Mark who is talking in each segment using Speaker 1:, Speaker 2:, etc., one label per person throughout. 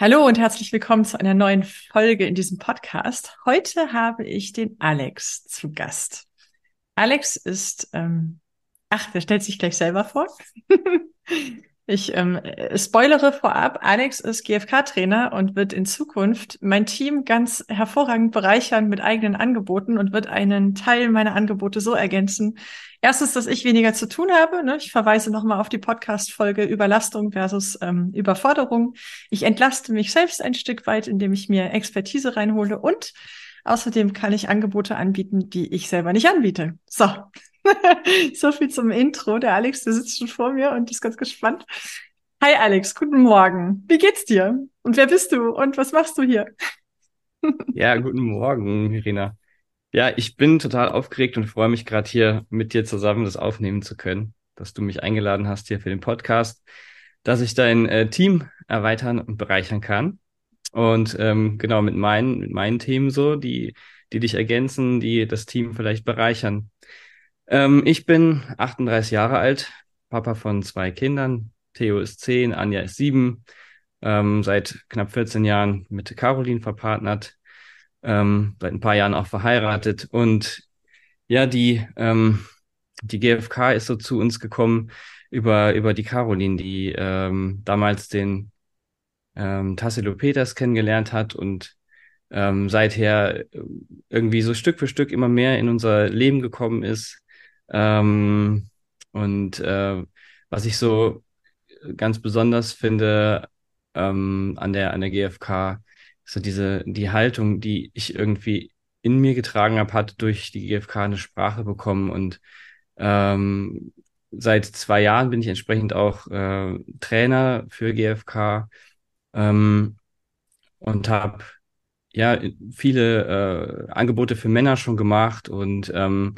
Speaker 1: Hallo und herzlich willkommen zu einer neuen Folge in diesem Podcast. Heute habe ich den Alex zu Gast. Alex ist, ähm, ach, der stellt sich gleich selber vor. ich ähm, spoilere vorab, Alex ist GFK-Trainer und wird in Zukunft mein Team ganz hervorragend bereichern mit eigenen Angeboten und wird einen Teil meiner Angebote so ergänzen, Erstens, dass ich weniger zu tun habe. Ne? Ich verweise nochmal auf die Podcast-Folge Überlastung versus ähm, Überforderung. Ich entlaste mich selbst ein Stück weit, indem ich mir Expertise reinhole und außerdem kann ich Angebote anbieten, die ich selber nicht anbiete. So. so viel zum Intro. Der Alex, der sitzt schon vor mir und ist ganz gespannt. Hi Alex, guten Morgen. Wie geht's dir? Und wer bist du? Und was machst du hier?
Speaker 2: ja, guten Morgen, Irina. Ja, ich bin total aufgeregt und freue mich gerade hier mit dir zusammen das aufnehmen zu können, dass du mich eingeladen hast hier für den Podcast, dass ich dein äh, Team erweitern und bereichern kann. Und ähm, genau mit meinen, mit meinen Themen so, die, die dich ergänzen, die das Team vielleicht bereichern. Ähm, ich bin 38 Jahre alt, Papa von zwei Kindern. Theo ist 10, Anja ist 7. Ähm, seit knapp 14 Jahren mit Caroline verpartnert ähm, seit ein paar Jahren auch verheiratet. Und ja, die, ähm, die GfK ist so zu uns gekommen über, über die Caroline, die ähm, damals den ähm, Tassilo Peters kennengelernt hat und ähm, seither irgendwie so Stück für Stück immer mehr in unser Leben gekommen ist. Ähm, und äh, was ich so ganz besonders finde ähm, an der an der GfK so diese, die Haltung, die ich irgendwie in mir getragen habe, hat durch die GfK eine Sprache bekommen und ähm, seit zwei Jahren bin ich entsprechend auch äh, Trainer für GfK ähm, und habe ja viele äh, Angebote für Männer schon gemacht und ähm,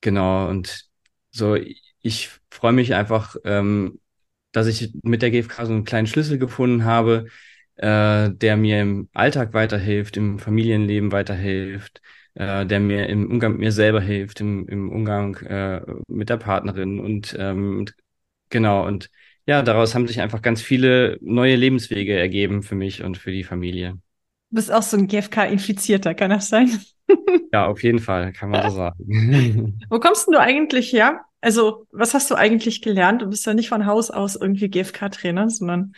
Speaker 2: genau und so ich freue mich einfach, ähm, dass ich mit der GfK so einen kleinen Schlüssel gefunden habe, äh, der mir im Alltag weiterhilft, im Familienleben weiterhilft, äh, der mir im Umgang mit mir selber hilft, im, im Umgang äh, mit der Partnerin und ähm, genau und ja, daraus haben sich einfach ganz viele neue Lebenswege ergeben für mich und für die Familie.
Speaker 1: Du bist auch so ein GFK-Infizierter, kann das sein?
Speaker 2: ja, auf jeden Fall, kann man so sagen.
Speaker 1: Wo kommst denn du eigentlich her? Also, was hast du eigentlich gelernt? Du bist ja nicht von Haus aus irgendwie GFK-Trainer, sondern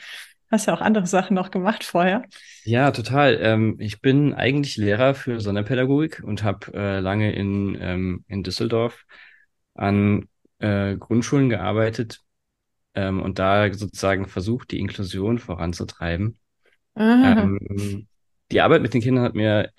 Speaker 1: Hast ja auch andere Sachen noch gemacht vorher.
Speaker 2: Ja, total. Ähm, ich bin eigentlich Lehrer für Sonderpädagogik und habe äh, lange in, ähm, in Düsseldorf an äh, Grundschulen gearbeitet ähm, und da sozusagen versucht, die Inklusion voranzutreiben. Ähm, die Arbeit mit den Kindern hat mir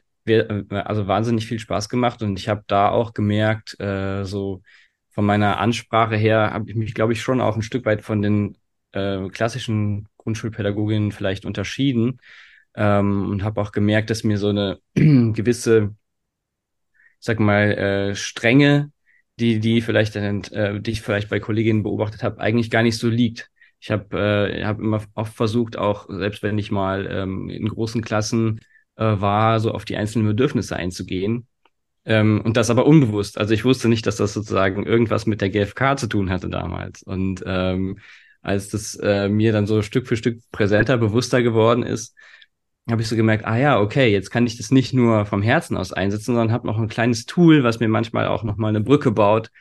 Speaker 2: also wahnsinnig viel Spaß gemacht und ich habe da auch gemerkt, äh, so von meiner Ansprache her habe ich mich, glaube ich, schon auch ein Stück weit von den äh, klassischen Grundschulpädagogin vielleicht unterschieden ähm, und habe auch gemerkt, dass mir so eine gewisse, ich sag mal, äh, Strenge, die die vielleicht äh, die ich vielleicht bei Kolleginnen beobachtet habe, eigentlich gar nicht so liegt. Ich habe äh, hab immer oft versucht, auch selbst wenn ich mal ähm, in großen Klassen äh, war, so auf die einzelnen Bedürfnisse einzugehen. Ähm, und das aber unbewusst. Also ich wusste nicht, dass das sozusagen irgendwas mit der GfK zu tun hatte damals. Und ähm, als das äh, mir dann so Stück für Stück präsenter, bewusster geworden ist, habe ich so gemerkt, ah ja, okay, jetzt kann ich das nicht nur vom Herzen aus einsetzen, sondern habe noch ein kleines Tool, was mir manchmal auch noch mal eine Brücke baut,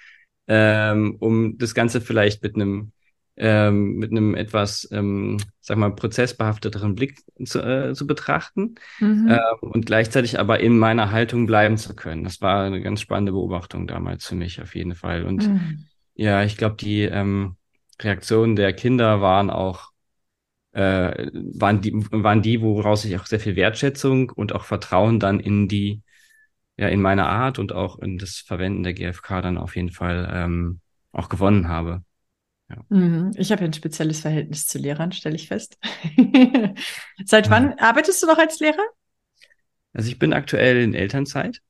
Speaker 2: ähm, um das Ganze vielleicht mit einem ähm, mit einem etwas, ähm, sag mal, prozessbehafteteren Blick zu, äh, zu betrachten mhm. ähm, und gleichzeitig aber in meiner Haltung bleiben zu können. Das war eine ganz spannende Beobachtung damals für mich auf jeden Fall. Und mhm. ja, ich glaube, die ähm, Reaktionen der Kinder waren auch äh, waren die waren die, woraus ich auch sehr viel Wertschätzung und auch Vertrauen dann in die ja in meine Art und auch in das Verwenden der GfK dann auf jeden Fall ähm, auch gewonnen habe.
Speaker 1: Ja. Mhm. Ich habe ja ein spezielles Verhältnis zu Lehrern, stelle ich fest. Seit wann arbeitest du noch als Lehrer?
Speaker 2: Also ich bin aktuell in Elternzeit.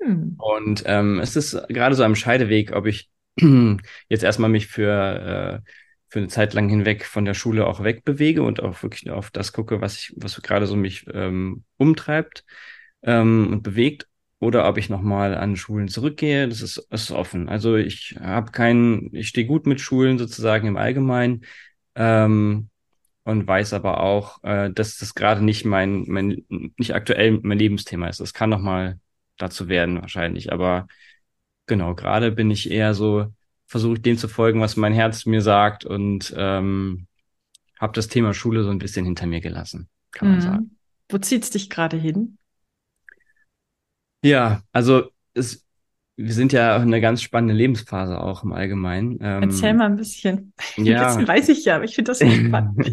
Speaker 2: Hm. Und ähm, es ist gerade so am Scheideweg, ob ich jetzt erstmal mich für, äh, für eine Zeit lang hinweg von der Schule auch wegbewege und auch wirklich auf das gucke, was ich, was gerade so mich ähm, umtreibt ähm, und bewegt, oder ob ich nochmal an Schulen zurückgehe. Das ist, ist offen. Also ich habe keinen, ich stehe gut mit Schulen sozusagen im Allgemeinen. Ähm, und weiß aber auch, äh, dass das gerade nicht mein, mein, nicht aktuell mein Lebensthema ist. Das kann noch mal dazu werden wahrscheinlich, aber genau, gerade bin ich eher so, versuche dem zu folgen, was mein Herz mir sagt und ähm, habe das Thema Schule so ein bisschen hinter mir gelassen, kann man mhm. sagen.
Speaker 1: Wo zieht's dich gerade hin?
Speaker 2: Ja, also es, wir sind ja in einer ganz spannende Lebensphase auch im Allgemeinen.
Speaker 1: Ähm, Erzähl mal ein bisschen. Ja. Ein bisschen weiß ich ja, aber ich finde das so spannend.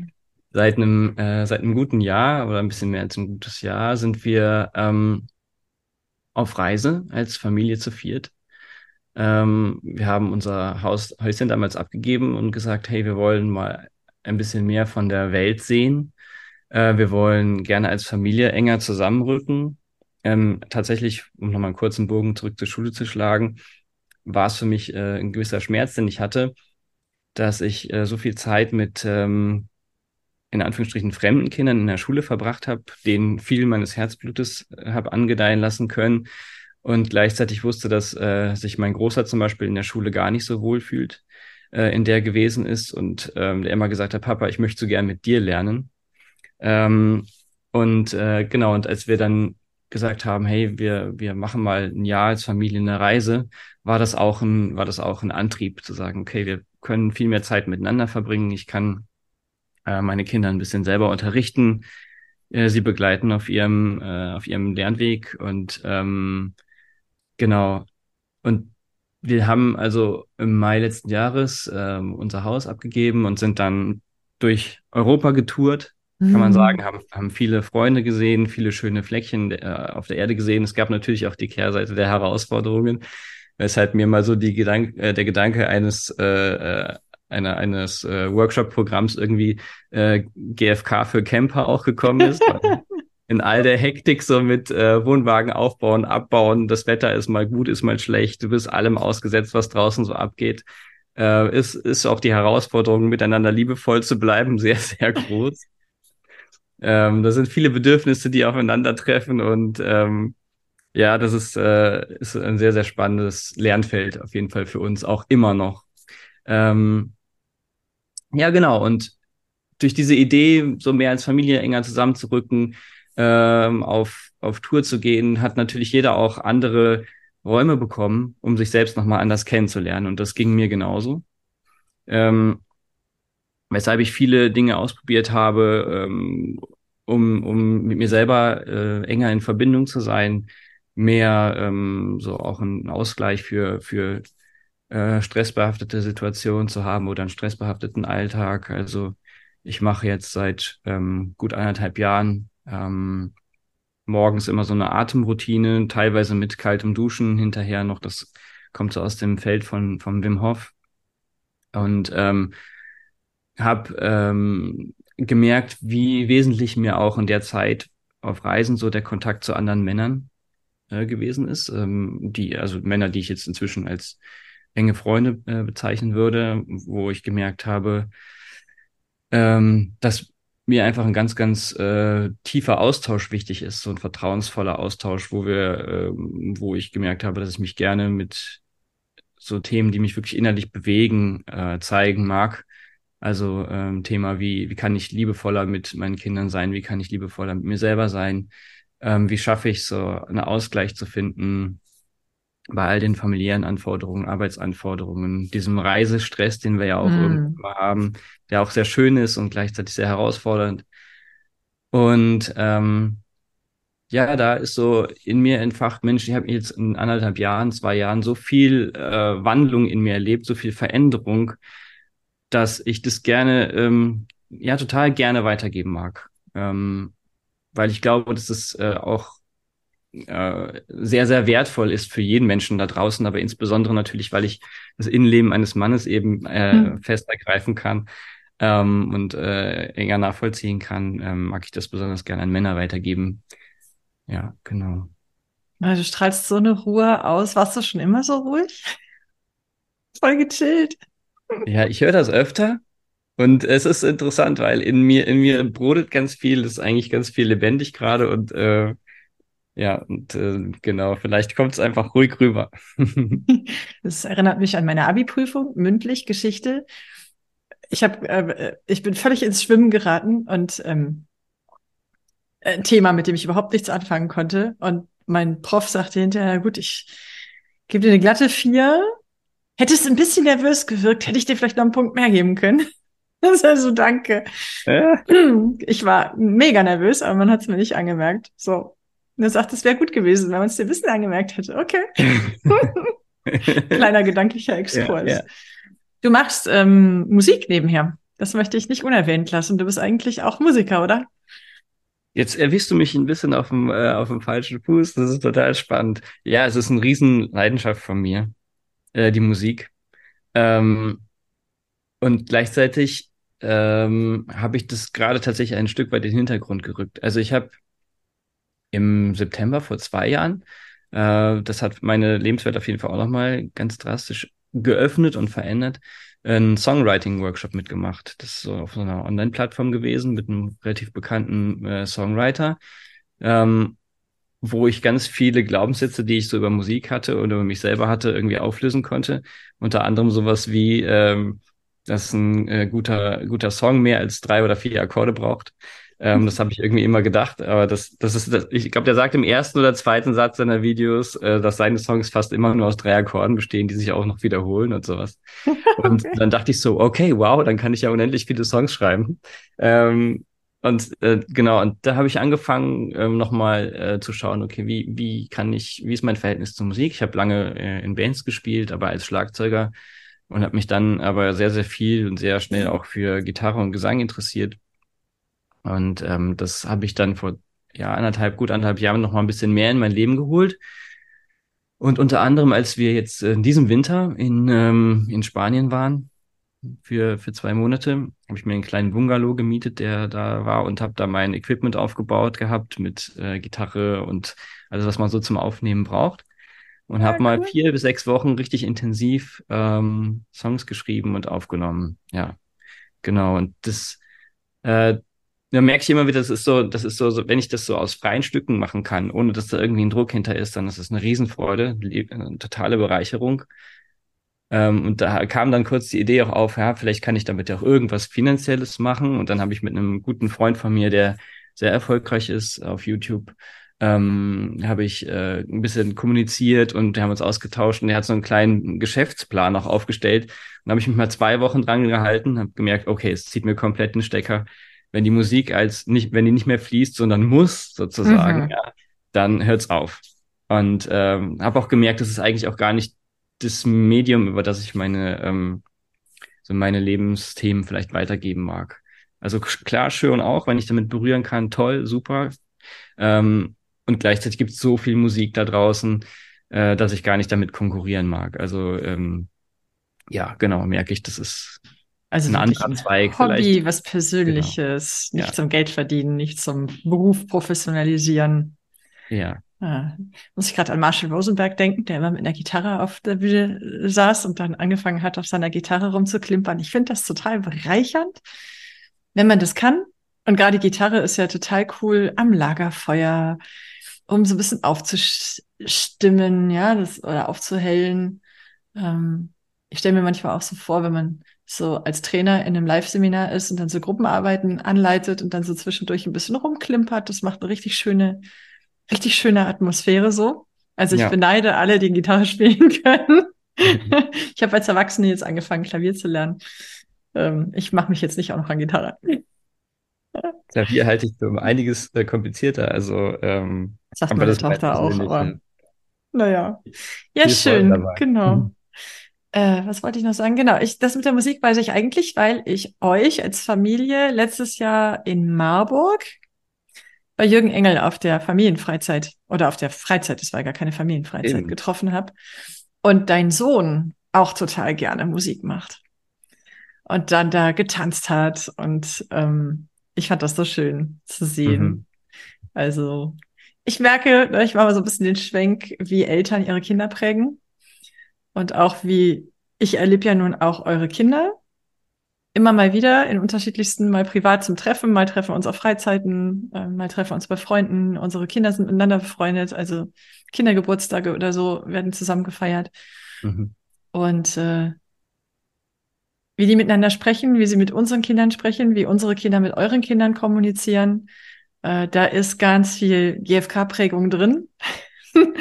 Speaker 2: seit einem, äh, seit einem guten Jahr oder ein bisschen mehr als ein gutes Jahr sind wir ähm, auf Reise als Familie zu viert. Ähm, wir haben unser Haus, Häuschen damals abgegeben und gesagt, hey, wir wollen mal ein bisschen mehr von der Welt sehen. Äh, wir wollen gerne als Familie enger zusammenrücken. Ähm, tatsächlich, um nochmal einen kurzen Bogen zurück zur Schule zu schlagen, war es für mich äh, ein gewisser Schmerz, den ich hatte, dass ich äh, so viel Zeit mit ähm, in Anführungsstrichen fremden Kindern in der Schule verbracht habe, denen viel meines Herzblutes äh, habe angedeihen lassen können und gleichzeitig wusste, dass äh, sich mein Großer zum Beispiel in der Schule gar nicht so wohl fühlt, äh, in der gewesen ist und ähm, der immer gesagt hat, Papa, ich möchte so gern mit dir lernen. Ähm, und äh, genau, und als wir dann gesagt haben, hey, wir, wir machen mal ein Jahr als Familie eine Reise, war das auch ein, war das auch ein Antrieb zu sagen, okay, wir können viel mehr Zeit miteinander verbringen. Ich kann äh, meine Kinder ein bisschen selber unterrichten, äh, sie begleiten auf ihrem, äh, auf ihrem Lernweg und ähm, genau. Und wir haben also im Mai letzten Jahres ähm, unser Haus abgegeben und sind dann durch Europa getourt, kann man mhm. sagen, haben, haben viele Freunde gesehen, viele schöne Fleckchen äh, auf der Erde gesehen. Es gab natürlich auch die Kehrseite der Herausforderungen, weshalb mir mal so die Gedank äh, der Gedanke eines äh, äh einer, eines äh, Workshop-Programms irgendwie äh, GFK für Camper auch gekommen ist. in all der Hektik so mit äh, Wohnwagen aufbauen, abbauen, das Wetter ist mal gut, ist mal schlecht, du bist allem ausgesetzt, was draußen so abgeht. Äh, ist, ist auch die Herausforderung, miteinander liebevoll zu bleiben, sehr, sehr groß. ähm, da sind viele Bedürfnisse, die aufeinandertreffen und ähm, ja, das ist, äh, ist ein sehr, sehr spannendes Lernfeld auf jeden Fall für uns, auch immer noch. Ähm, ja, genau. Und durch diese Idee, so mehr als Familie enger zusammenzurücken, ähm, auf, auf Tour zu gehen, hat natürlich jeder auch andere Räume bekommen, um sich selbst nochmal anders kennenzulernen. Und das ging mir genauso. Ähm, weshalb ich viele Dinge ausprobiert habe, ähm, um, um mit mir selber äh, enger in Verbindung zu sein, mehr ähm, so auch ein Ausgleich für, für äh, stressbehaftete Situation zu haben oder einen stressbehafteten Alltag. Also ich mache jetzt seit ähm, gut anderthalb Jahren ähm, morgens immer so eine Atemroutine, teilweise mit kaltem Duschen hinterher noch. Das kommt so aus dem Feld von, von Wim Hof. Und ähm, habe ähm, gemerkt, wie wesentlich mir auch in der Zeit auf Reisen so der Kontakt zu anderen Männern äh, gewesen ist. Ähm, die, also Männer, die ich jetzt inzwischen als enge Freunde äh, bezeichnen würde, wo ich gemerkt habe, ähm, dass mir einfach ein ganz, ganz äh, tiefer Austausch wichtig ist, so ein vertrauensvoller Austausch, wo wir, äh, wo ich gemerkt habe, dass ich mich gerne mit so Themen, die mich wirklich innerlich bewegen, äh, zeigen mag. Also ähm, Thema wie, wie kann ich liebevoller mit meinen Kindern sein, wie kann ich liebevoller mit mir selber sein, ähm, wie schaffe ich so einen Ausgleich zu finden bei all den familiären Anforderungen, Arbeitsanforderungen, diesem Reisestress, den wir ja auch mm. haben, der auch sehr schön ist und gleichzeitig sehr herausfordernd. Und ähm, ja, da ist so in mir entfacht, Mensch, ich habe jetzt in anderthalb Jahren, zwei Jahren so viel äh, Wandlung in mir erlebt, so viel Veränderung, dass ich das gerne, ähm, ja, total gerne weitergeben mag. Ähm, weil ich glaube, dass es äh, auch äh, sehr, sehr wertvoll ist für jeden Menschen da draußen, aber insbesondere natürlich, weil ich das Innenleben eines Mannes eben äh, mhm. fest ergreifen kann ähm, und äh, enger nachvollziehen kann, ähm, mag ich das besonders gerne an Männer weitergeben. Ja, genau.
Speaker 1: Du strahlst so eine Ruhe aus. Warst du schon immer so ruhig? Voll gechillt.
Speaker 2: Ja, ich höre das öfter. Und es ist interessant, weil in mir, in mir brodelt ganz viel, ist eigentlich ganz viel lebendig gerade und äh, ja, und äh, genau, vielleicht kommt es einfach ruhig rüber.
Speaker 1: das erinnert mich an meine Abi-Prüfung, mündlich Geschichte. Ich habe, äh, ich bin völlig ins Schwimmen geraten und ähm, ein Thema, mit dem ich überhaupt nichts anfangen konnte. Und mein Prof sagte hinterher, gut, ich gebe dir eine glatte vier. Hättest ein bisschen nervös gewirkt, hätte ich dir vielleicht noch einen Punkt mehr geben können. Das ist also danke. Ja. Ich war mega nervös, aber man hat es mir nicht angemerkt. So. Und er sagt, es wäre gut gewesen, wenn man es dir Wissen angemerkt hätte. Okay. Kleiner gedanklicher Exkurs. Ja, ja. Du machst ähm, Musik nebenher. Das möchte ich nicht unerwähnt lassen. Du bist eigentlich auch Musiker, oder?
Speaker 2: Jetzt erwischst du mich ein bisschen auf dem, äh, auf dem falschen Fuß. Das ist total spannend. Ja, es ist eine riesen Leidenschaft von mir, äh, die Musik. Ähm, und gleichzeitig ähm, habe ich das gerade tatsächlich ein Stück weit in den Hintergrund gerückt. Also ich habe im September vor zwei Jahren, äh, das hat meine Lebenswelt auf jeden Fall auch nochmal ganz drastisch geöffnet und verändert, einen Songwriting-Workshop mitgemacht. Das ist auf so einer Online-Plattform gewesen mit einem relativ bekannten äh, Songwriter, ähm, wo ich ganz viele Glaubenssätze, die ich so über Musik hatte oder über mich selber hatte, irgendwie auflösen konnte. Unter anderem sowas wie, ähm, dass ein äh, guter, guter Song mehr als drei oder vier Akkorde braucht. Ähm, das habe ich irgendwie immer gedacht, aber das, das ist, das, ich glaube, der sagt im ersten oder zweiten Satz seiner Videos, äh, dass seine Songs fast immer nur aus drei Akkorden bestehen, die sich auch noch wiederholen und sowas. Und okay. dann dachte ich so, okay, wow, dann kann ich ja unendlich viele Songs schreiben. Ähm, und äh, genau, und da habe ich angefangen, ähm, nochmal äh, zu schauen, okay, wie, wie kann ich, wie ist mein Verhältnis zur Musik? Ich habe lange äh, in Bands gespielt, aber als Schlagzeuger und habe mich dann aber sehr, sehr viel und sehr schnell auch für Gitarre und Gesang interessiert und ähm, das habe ich dann vor ja, anderthalb, gut anderthalb Jahren noch mal ein bisschen mehr in mein Leben geholt. Und unter anderem, als wir jetzt in diesem Winter in, ähm, in Spanien waren, für, für zwei Monate, habe ich mir einen kleinen Bungalow gemietet, der da war und habe da mein Equipment aufgebaut gehabt mit äh, Gitarre und alles, was man so zum Aufnehmen braucht. Und ja, habe mal vier bis sechs Wochen richtig intensiv ähm, Songs geschrieben und aufgenommen. Ja, genau. Und das, äh, da merke ich immer wieder, das ist so, das ist so, so, wenn ich das so aus freien Stücken machen kann, ohne dass da irgendwie ein Druck hinter ist, dann ist es eine Riesenfreude, eine totale Bereicherung. Ähm, und da kam dann kurz die Idee auch auf, ja, vielleicht kann ich damit ja auch irgendwas Finanzielles machen. Und dann habe ich mit einem guten Freund von mir, der sehr erfolgreich ist auf YouTube, ähm, habe ich äh, ein bisschen kommuniziert und wir haben uns ausgetauscht und er hat so einen kleinen Geschäftsplan auch aufgestellt. Und habe ich mich mal zwei Wochen dran gehalten, habe gemerkt, okay, es zieht mir komplett den Stecker wenn die Musik als nicht, wenn die nicht mehr fließt, sondern muss sozusagen, mhm. ja, dann hört's auf. Und ähm, habe auch gemerkt, das ist eigentlich auch gar nicht das Medium, über das ich meine ähm, so meine Lebensthemen vielleicht weitergeben mag. Also klar, schön auch, wenn ich damit berühren kann, toll, super. Ähm, und gleichzeitig gibt es so viel Musik da draußen, äh, dass ich gar nicht damit konkurrieren mag. Also ähm, ja, genau, merke ich, das ist
Speaker 1: also ein anderer Zweig Hobby, vielleicht. was Persönliches, genau. nicht ja. zum Geld verdienen, nicht zum Beruf professionalisieren.
Speaker 2: Ja.
Speaker 1: Ah, muss ich gerade an Marshall Rosenberg denken, der immer mit einer Gitarre auf der Bühne saß und dann angefangen hat, auf seiner Gitarre rumzuklimpern. Ich finde das total bereichernd, wenn man das kann. Und gerade die Gitarre ist ja total cool am Lagerfeuer, um so ein bisschen aufzustimmen, ja, das oder aufzuhellen. Ähm, ich stelle mir manchmal auch so vor, wenn man so als Trainer in einem Live-Seminar ist und dann so Gruppenarbeiten anleitet und dann so zwischendurch ein bisschen rumklimpert. Das macht eine richtig schöne, richtig schöne Atmosphäre so. Also ich ja. beneide alle, die Gitarre spielen können. Mhm. ich habe als Erwachsene jetzt angefangen, Klavier zu lernen. Ähm, ich mache mich jetzt nicht auch noch an Gitarre.
Speaker 2: Klavier halte ich für um einiges äh, komplizierter. Also ähm,
Speaker 1: sagt meine Tochter auch. Aber, naja, ja schön, genau. Äh, was wollte ich noch sagen? Genau, ich, das mit der Musik weiß ich eigentlich, weil ich euch als Familie letztes Jahr in Marburg bei Jürgen Engel auf der Familienfreizeit oder auf der Freizeit, das war gar keine Familienfreizeit, Eben. getroffen habe. Und dein Sohn auch total gerne Musik macht. Und dann da getanzt hat. Und ähm, ich fand das so schön zu sehen. Mhm. Also ich merke, ne, ich mache mal so ein bisschen den Schwenk, wie Eltern ihre Kinder prägen. Und auch wie, ich erlebe ja nun auch eure Kinder immer mal wieder in unterschiedlichsten, mal privat zum Treffen, mal treffen wir uns auf Freizeiten, äh, mal treffen wir uns bei Freunden. Unsere Kinder sind miteinander befreundet, also Kindergeburtstage oder so werden zusammen gefeiert. Mhm. Und äh, wie die miteinander sprechen, wie sie mit unseren Kindern sprechen, wie unsere Kinder mit euren Kindern kommunizieren, äh, da ist ganz viel GFK-Prägung drin.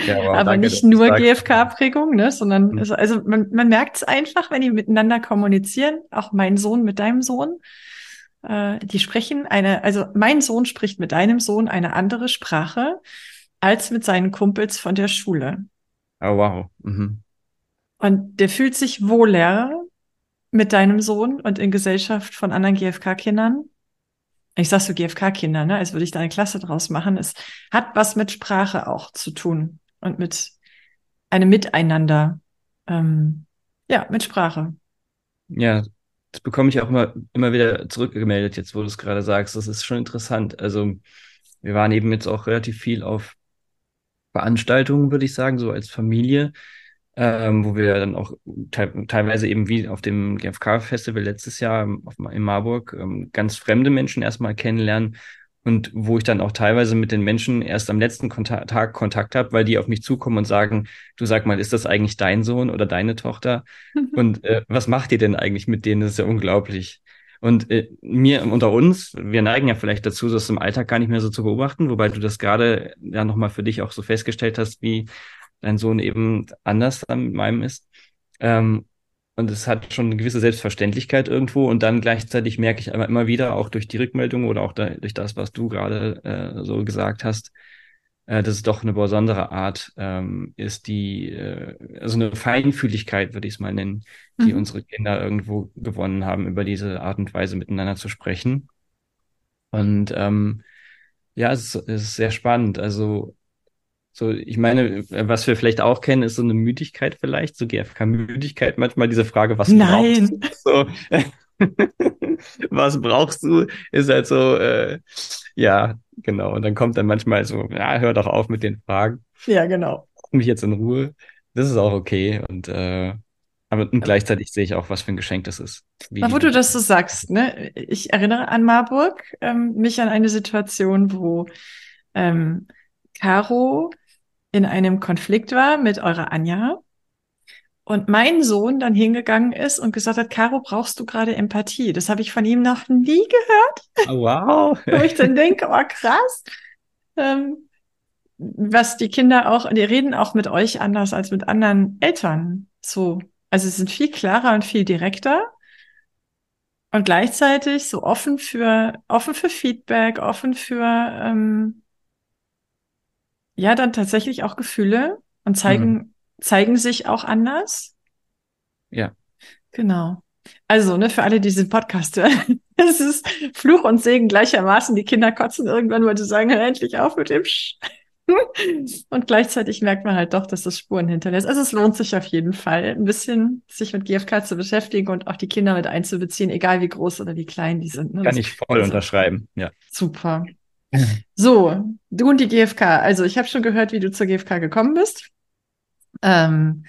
Speaker 1: Ja, wow, aber danke, nicht nur GFK-Prägung, ne, sondern mhm. also, also man, man merkt es einfach, wenn die miteinander kommunizieren, auch mein Sohn mit deinem Sohn. Äh, die sprechen eine, also mein Sohn spricht mit deinem Sohn eine andere Sprache als mit seinen Kumpels von der Schule.
Speaker 2: Oh, wow. Mhm.
Speaker 1: Und der fühlt sich wohler mit deinem Sohn und in Gesellschaft von anderen GFK-Kindern ich sag so GFK-Kinder, ne, als würde ich da eine Klasse draus machen. Es hat was mit Sprache auch zu tun und mit einem Miteinander. Ähm, ja, mit Sprache.
Speaker 2: Ja, das bekomme ich auch immer, immer wieder zurückgemeldet, jetzt wo du es gerade sagst. Das ist schon interessant. Also wir waren eben jetzt auch relativ viel auf Veranstaltungen, würde ich sagen, so als Familie ähm, wo wir dann auch te teilweise eben wie auf dem GFK-Festival letztes Jahr auf, in Marburg ähm, ganz fremde Menschen erstmal kennenlernen und wo ich dann auch teilweise mit den Menschen erst am letzten Kontakt Tag Kontakt habe, weil die auf mich zukommen und sagen, du sag mal, ist das eigentlich dein Sohn oder deine Tochter? und äh, was macht ihr denn eigentlich mit denen? Das ist ja unglaublich. Und äh, mir unter uns, wir neigen ja vielleicht dazu, das im Alltag gar nicht mehr so zu beobachten, wobei du das gerade ja nochmal für dich auch so festgestellt hast, wie dein Sohn eben anders mit meinem ist. Ähm, und es hat schon eine gewisse Selbstverständlichkeit irgendwo. Und dann gleichzeitig merke ich aber immer wieder, auch durch die Rückmeldung oder auch da, durch das, was du gerade äh, so gesagt hast, äh, dass es doch eine besondere Art ähm, ist, die, äh, also eine Feinfühligkeit, würde ich es mal nennen, die mhm. unsere Kinder irgendwo gewonnen haben, über diese Art und Weise miteinander zu sprechen. Und ähm, ja, es es ist sehr spannend. Also so, ich meine, was wir vielleicht auch kennen, ist so eine Müdigkeit vielleicht, so GFK-Müdigkeit manchmal, diese Frage, was
Speaker 1: Nein.
Speaker 2: brauchst du? So, was brauchst du? Ist halt so, äh, ja, genau. Und dann kommt dann manchmal so, ja, hör doch auf mit den Fragen.
Speaker 1: Ja, genau.
Speaker 2: Mich jetzt in Ruhe. Das ist auch okay. Und äh, aber und gleichzeitig sehe ich auch, was für ein Geschenk das ist.
Speaker 1: Wie wo du das so sagst, ne? Ich erinnere an Marburg, ähm, mich an eine Situation, wo ähm, Caro in einem Konflikt war mit eurer Anja und mein Sohn dann hingegangen ist und gesagt hat, Caro, brauchst du gerade Empathie? Das habe ich von ihm noch nie gehört.
Speaker 2: Oh, wow.
Speaker 1: Wo ich dann denke, oh krass. Ähm, was die Kinder auch, die reden auch mit euch anders als mit anderen Eltern. So. Also sie sind viel klarer und viel direkter. Und gleichzeitig so offen für, offen für Feedback, offen für, ähm, ja dann tatsächlich auch Gefühle und zeigen, mhm. zeigen sich auch anders.
Speaker 2: Ja.
Speaker 1: Genau. Also, ne, für alle, die diesen Podcast hören, es ist Fluch und Segen gleichermaßen. Die Kinder kotzen irgendwann, weil sie sagen, hör endlich auf mit dem Sch und gleichzeitig merkt man halt doch, dass das Spuren hinterlässt. Also es lohnt sich auf jeden Fall, ein bisschen sich mit GFK zu beschäftigen und auch die Kinder mit einzubeziehen, egal wie groß oder wie klein die sind.
Speaker 2: Ne? Kann ich voll also, unterschreiben, ja.
Speaker 1: Super. So, du und die GfK. Also ich habe schon gehört, wie du zur GfK gekommen bist. Ähm,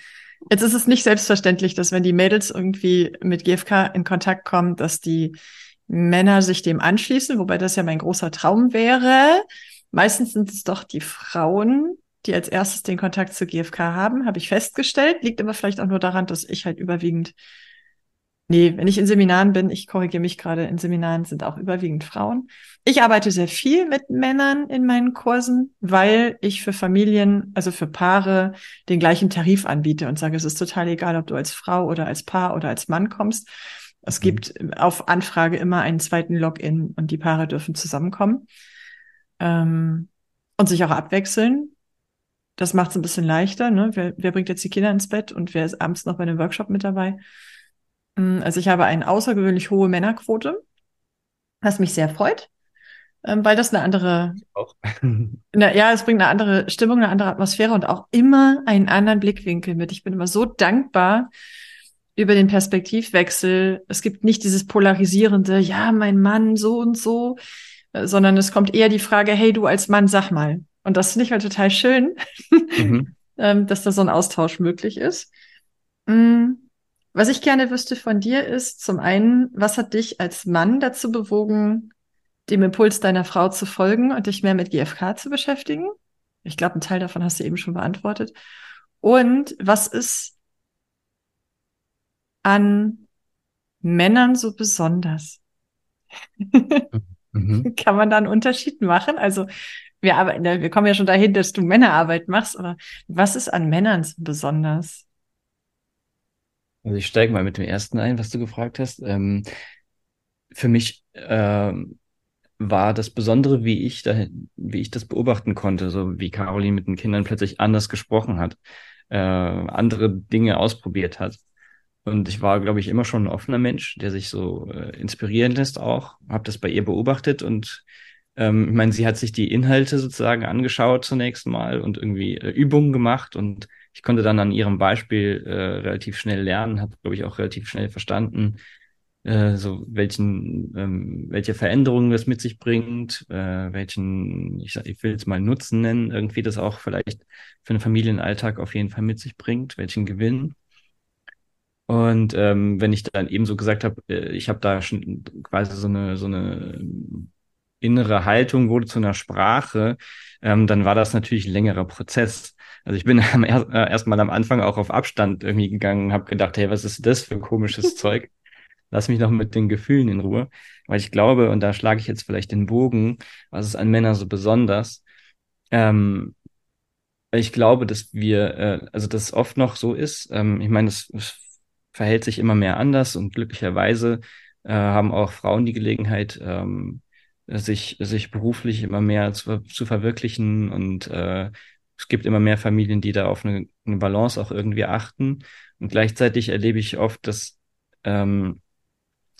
Speaker 1: jetzt ist es nicht selbstverständlich, dass wenn die Mädels irgendwie mit GfK in Kontakt kommen, dass die Männer sich dem anschließen, wobei das ja mein großer Traum wäre. Meistens sind es doch die Frauen, die als erstes den Kontakt zur GfK haben, habe ich festgestellt. Liegt aber vielleicht auch nur daran, dass ich halt überwiegend Nee, wenn ich in Seminaren bin, ich korrigiere mich gerade, in Seminaren sind auch überwiegend Frauen. Ich arbeite sehr viel mit Männern in meinen Kursen, weil ich für Familien, also für Paare, den gleichen Tarif anbiete und sage, es ist total egal, ob du als Frau oder als Paar oder als Mann kommst. Es mhm. gibt auf Anfrage immer einen zweiten Login und die Paare dürfen zusammenkommen ähm, und sich auch abwechseln. Das macht es ein bisschen leichter. Ne? Wer, wer bringt jetzt die Kinder ins Bett und wer ist abends noch bei einem Workshop mit dabei? Mm, also ich habe eine außergewöhnlich hohe Männerquote, was mich sehr freut. Ähm, weil das eine andere, auch. na, ja, es bringt eine andere Stimmung, eine andere Atmosphäre und auch immer einen anderen Blickwinkel mit. Ich bin immer so dankbar über den Perspektivwechsel. Es gibt nicht dieses polarisierende, ja, mein Mann so und so, äh, sondern es kommt eher die Frage, hey, du als Mann, sag mal. Und das finde ich halt total schön, mhm. ähm, dass da so ein Austausch möglich ist. Mm, was ich gerne wüsste von dir ist, zum einen, was hat dich als Mann dazu bewogen, dem Impuls deiner Frau zu folgen und dich mehr mit GFK zu beschäftigen? Ich glaube, einen Teil davon hast du eben schon beantwortet. Und was ist an Männern so besonders? mhm. Kann man da einen Unterschied machen? Also wir arbeiten, wir kommen ja schon dahin, dass du Männerarbeit machst, aber was ist an Männern so besonders?
Speaker 2: Also ich steige mal mit dem ersten ein, was du gefragt hast. Ähm, für mich ähm, war das Besondere, wie ich da, wie ich das beobachten konnte, so wie Caroline mit den Kindern plötzlich anders gesprochen hat, äh, andere Dinge ausprobiert hat. Und ich war, glaube ich, immer schon ein offener Mensch, der sich so äh, inspirieren lässt auch. Habe das bei ihr beobachtet und ähm, ich meine, sie hat sich die Inhalte sozusagen angeschaut zunächst mal und irgendwie äh, Übungen gemacht und ich konnte dann an ihrem Beispiel äh, relativ schnell lernen, habe, glaube ich, auch relativ schnell verstanden, äh, so welchen, ähm, welche Veränderungen das mit sich bringt, äh, welchen, ich, ich will es mal Nutzen nennen, irgendwie das auch vielleicht für einen Familienalltag auf jeden Fall mit sich bringt, welchen Gewinn. Und ähm, wenn ich dann eben so gesagt habe, äh, ich habe da schon quasi so eine so eine innere Haltung wurde zu einer Sprache, ähm, dann war das natürlich ein längerer Prozess. Also ich bin äh, erstmal am Anfang auch auf Abstand irgendwie gegangen, habe gedacht, hey, was ist das für komisches Zeug? Lass mich noch mit den Gefühlen in Ruhe, weil ich glaube, und da schlage ich jetzt vielleicht den Bogen, was ist an Männern so besonders? Ähm, ich glaube, dass wir, äh, also dass es oft noch so ist, ähm, ich meine, es, es verhält sich immer mehr anders und glücklicherweise äh, haben auch Frauen die Gelegenheit, ähm, sich, sich beruflich immer mehr zu, zu verwirklichen und äh, es gibt immer mehr Familien, die da auf eine, eine Balance auch irgendwie achten. Und gleichzeitig erlebe ich oft, dass ähm,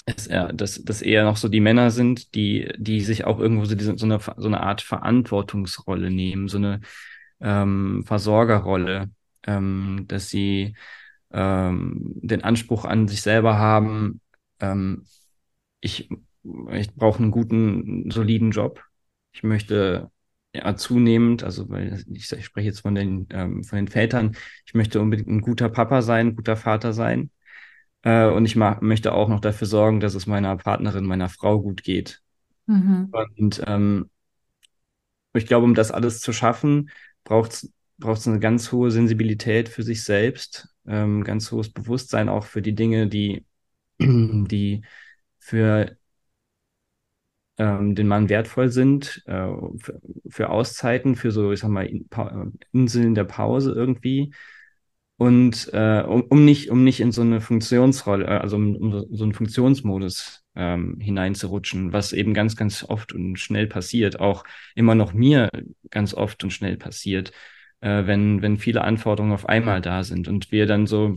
Speaker 2: es, ja, dass, dass eher noch so die Männer sind, die, die sich auch irgendwo so, diese, so, eine, so eine Art Verantwortungsrolle nehmen, so eine ähm, Versorgerrolle, ähm, dass sie ähm, den Anspruch an sich selber haben, ähm, ich, ich brauche einen guten, soliden Job. Ich möchte ja, zunehmend, also weil ich, ich spreche jetzt von den, ähm, von den Vätern, ich möchte unbedingt ein guter Papa sein, ein guter Vater sein. Äh, und ich möchte auch noch dafür sorgen, dass es meiner Partnerin, meiner Frau gut geht. Mhm. Und ähm, ich glaube, um das alles zu schaffen, braucht es eine ganz hohe Sensibilität für sich selbst, ähm, ganz hohes Bewusstsein auch für die Dinge, die, die für ähm, den Mann wertvoll sind, äh, für, für Auszeiten, für so, ich sag mal, Inseln der Pause irgendwie und äh, um, um nicht um nicht in so eine Funktionsrolle, äh, also um, um so einen Funktionsmodus ähm, hineinzurutschen, was eben ganz ganz oft und schnell passiert, auch immer noch mir ganz oft und schnell passiert, äh, wenn wenn viele Anforderungen auf einmal da sind und wir dann so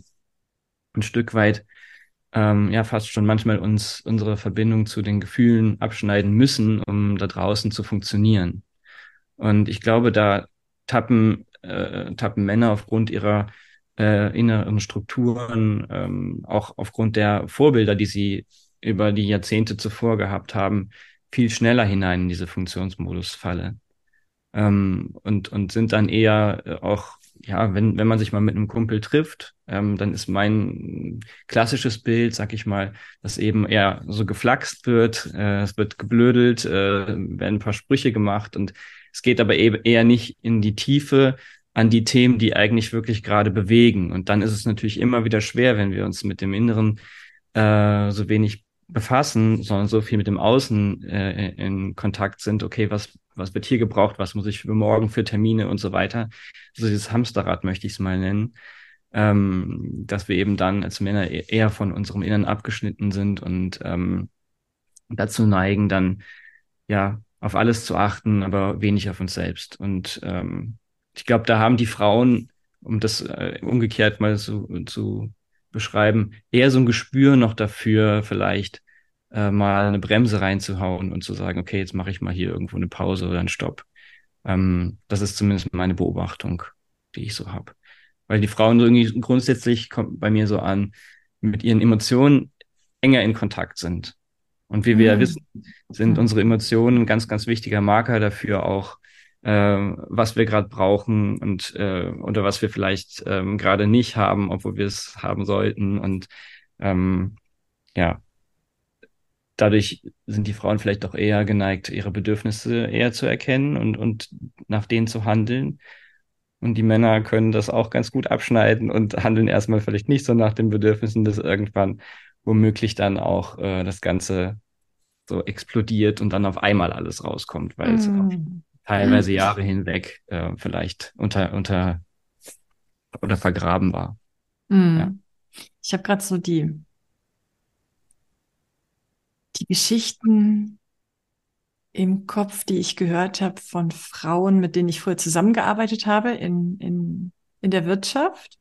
Speaker 2: ein Stück weit ähm, ja fast schon manchmal uns unsere Verbindung zu den Gefühlen abschneiden müssen, um da draußen zu funktionieren. Und ich glaube, da tappen äh, tappen Männer aufgrund ihrer äh, inneren Strukturen, ähm, auch aufgrund der Vorbilder, die sie über die Jahrzehnte zuvor gehabt haben, viel schneller hinein in diese Funktionsmodusfalle. Ähm, und, und sind dann eher äh, auch, ja, wenn, wenn man sich mal mit einem Kumpel trifft, ähm, dann ist mein klassisches Bild, sag ich mal, dass eben eher so geflaxt wird, äh, es wird geblödelt, äh, werden ein paar Sprüche gemacht und es geht aber eben eher nicht in die Tiefe, an die Themen, die eigentlich wirklich gerade bewegen. Und dann ist es natürlich immer wieder schwer, wenn wir uns mit dem Inneren äh, so wenig befassen, sondern so viel mit dem Außen äh, in Kontakt sind. Okay, was, was wird hier gebraucht? Was muss ich für morgen für Termine und so weiter? Also dieses Hamsterrad möchte ich es mal nennen. Ähm, dass wir eben dann als Männer e-, eher von unserem Inneren abgeschnitten sind und ähm, dazu neigen, dann ja auf alles zu achten, aber wenig auf uns selbst. Und ähm, ich glaube, da haben die Frauen, um das äh, umgekehrt mal so zu beschreiben, eher so ein Gespür noch dafür, vielleicht, äh, mal eine Bremse reinzuhauen und zu sagen, okay, jetzt mache ich mal hier irgendwo eine Pause oder einen Stopp. Ähm, das ist zumindest meine Beobachtung, die ich so habe. Weil die Frauen irgendwie grundsätzlich kommt bei mir so an, mit ihren Emotionen enger in Kontakt sind. Und wie wir ja mhm. wissen, sind mhm. unsere Emotionen ein ganz, ganz wichtiger Marker dafür auch, was wir gerade brauchen und äh, oder was wir vielleicht ähm, gerade nicht haben, obwohl wir es haben sollten. Und ähm, ja, dadurch sind die Frauen vielleicht auch eher geneigt, ihre Bedürfnisse eher zu erkennen und, und nach denen zu handeln. Und die Männer können das auch ganz gut abschneiden und handeln erstmal vielleicht nicht so nach den Bedürfnissen, dass irgendwann womöglich dann auch äh, das Ganze so explodiert und dann auf einmal alles rauskommt, weil es mm. Teilweise Jahre hinweg äh, vielleicht unter, unter oder vergraben war.
Speaker 1: Mm. Ja. Ich habe gerade so die die Geschichten im Kopf, die ich gehört habe von Frauen, mit denen ich vorher zusammengearbeitet habe in, in, in der Wirtschaft.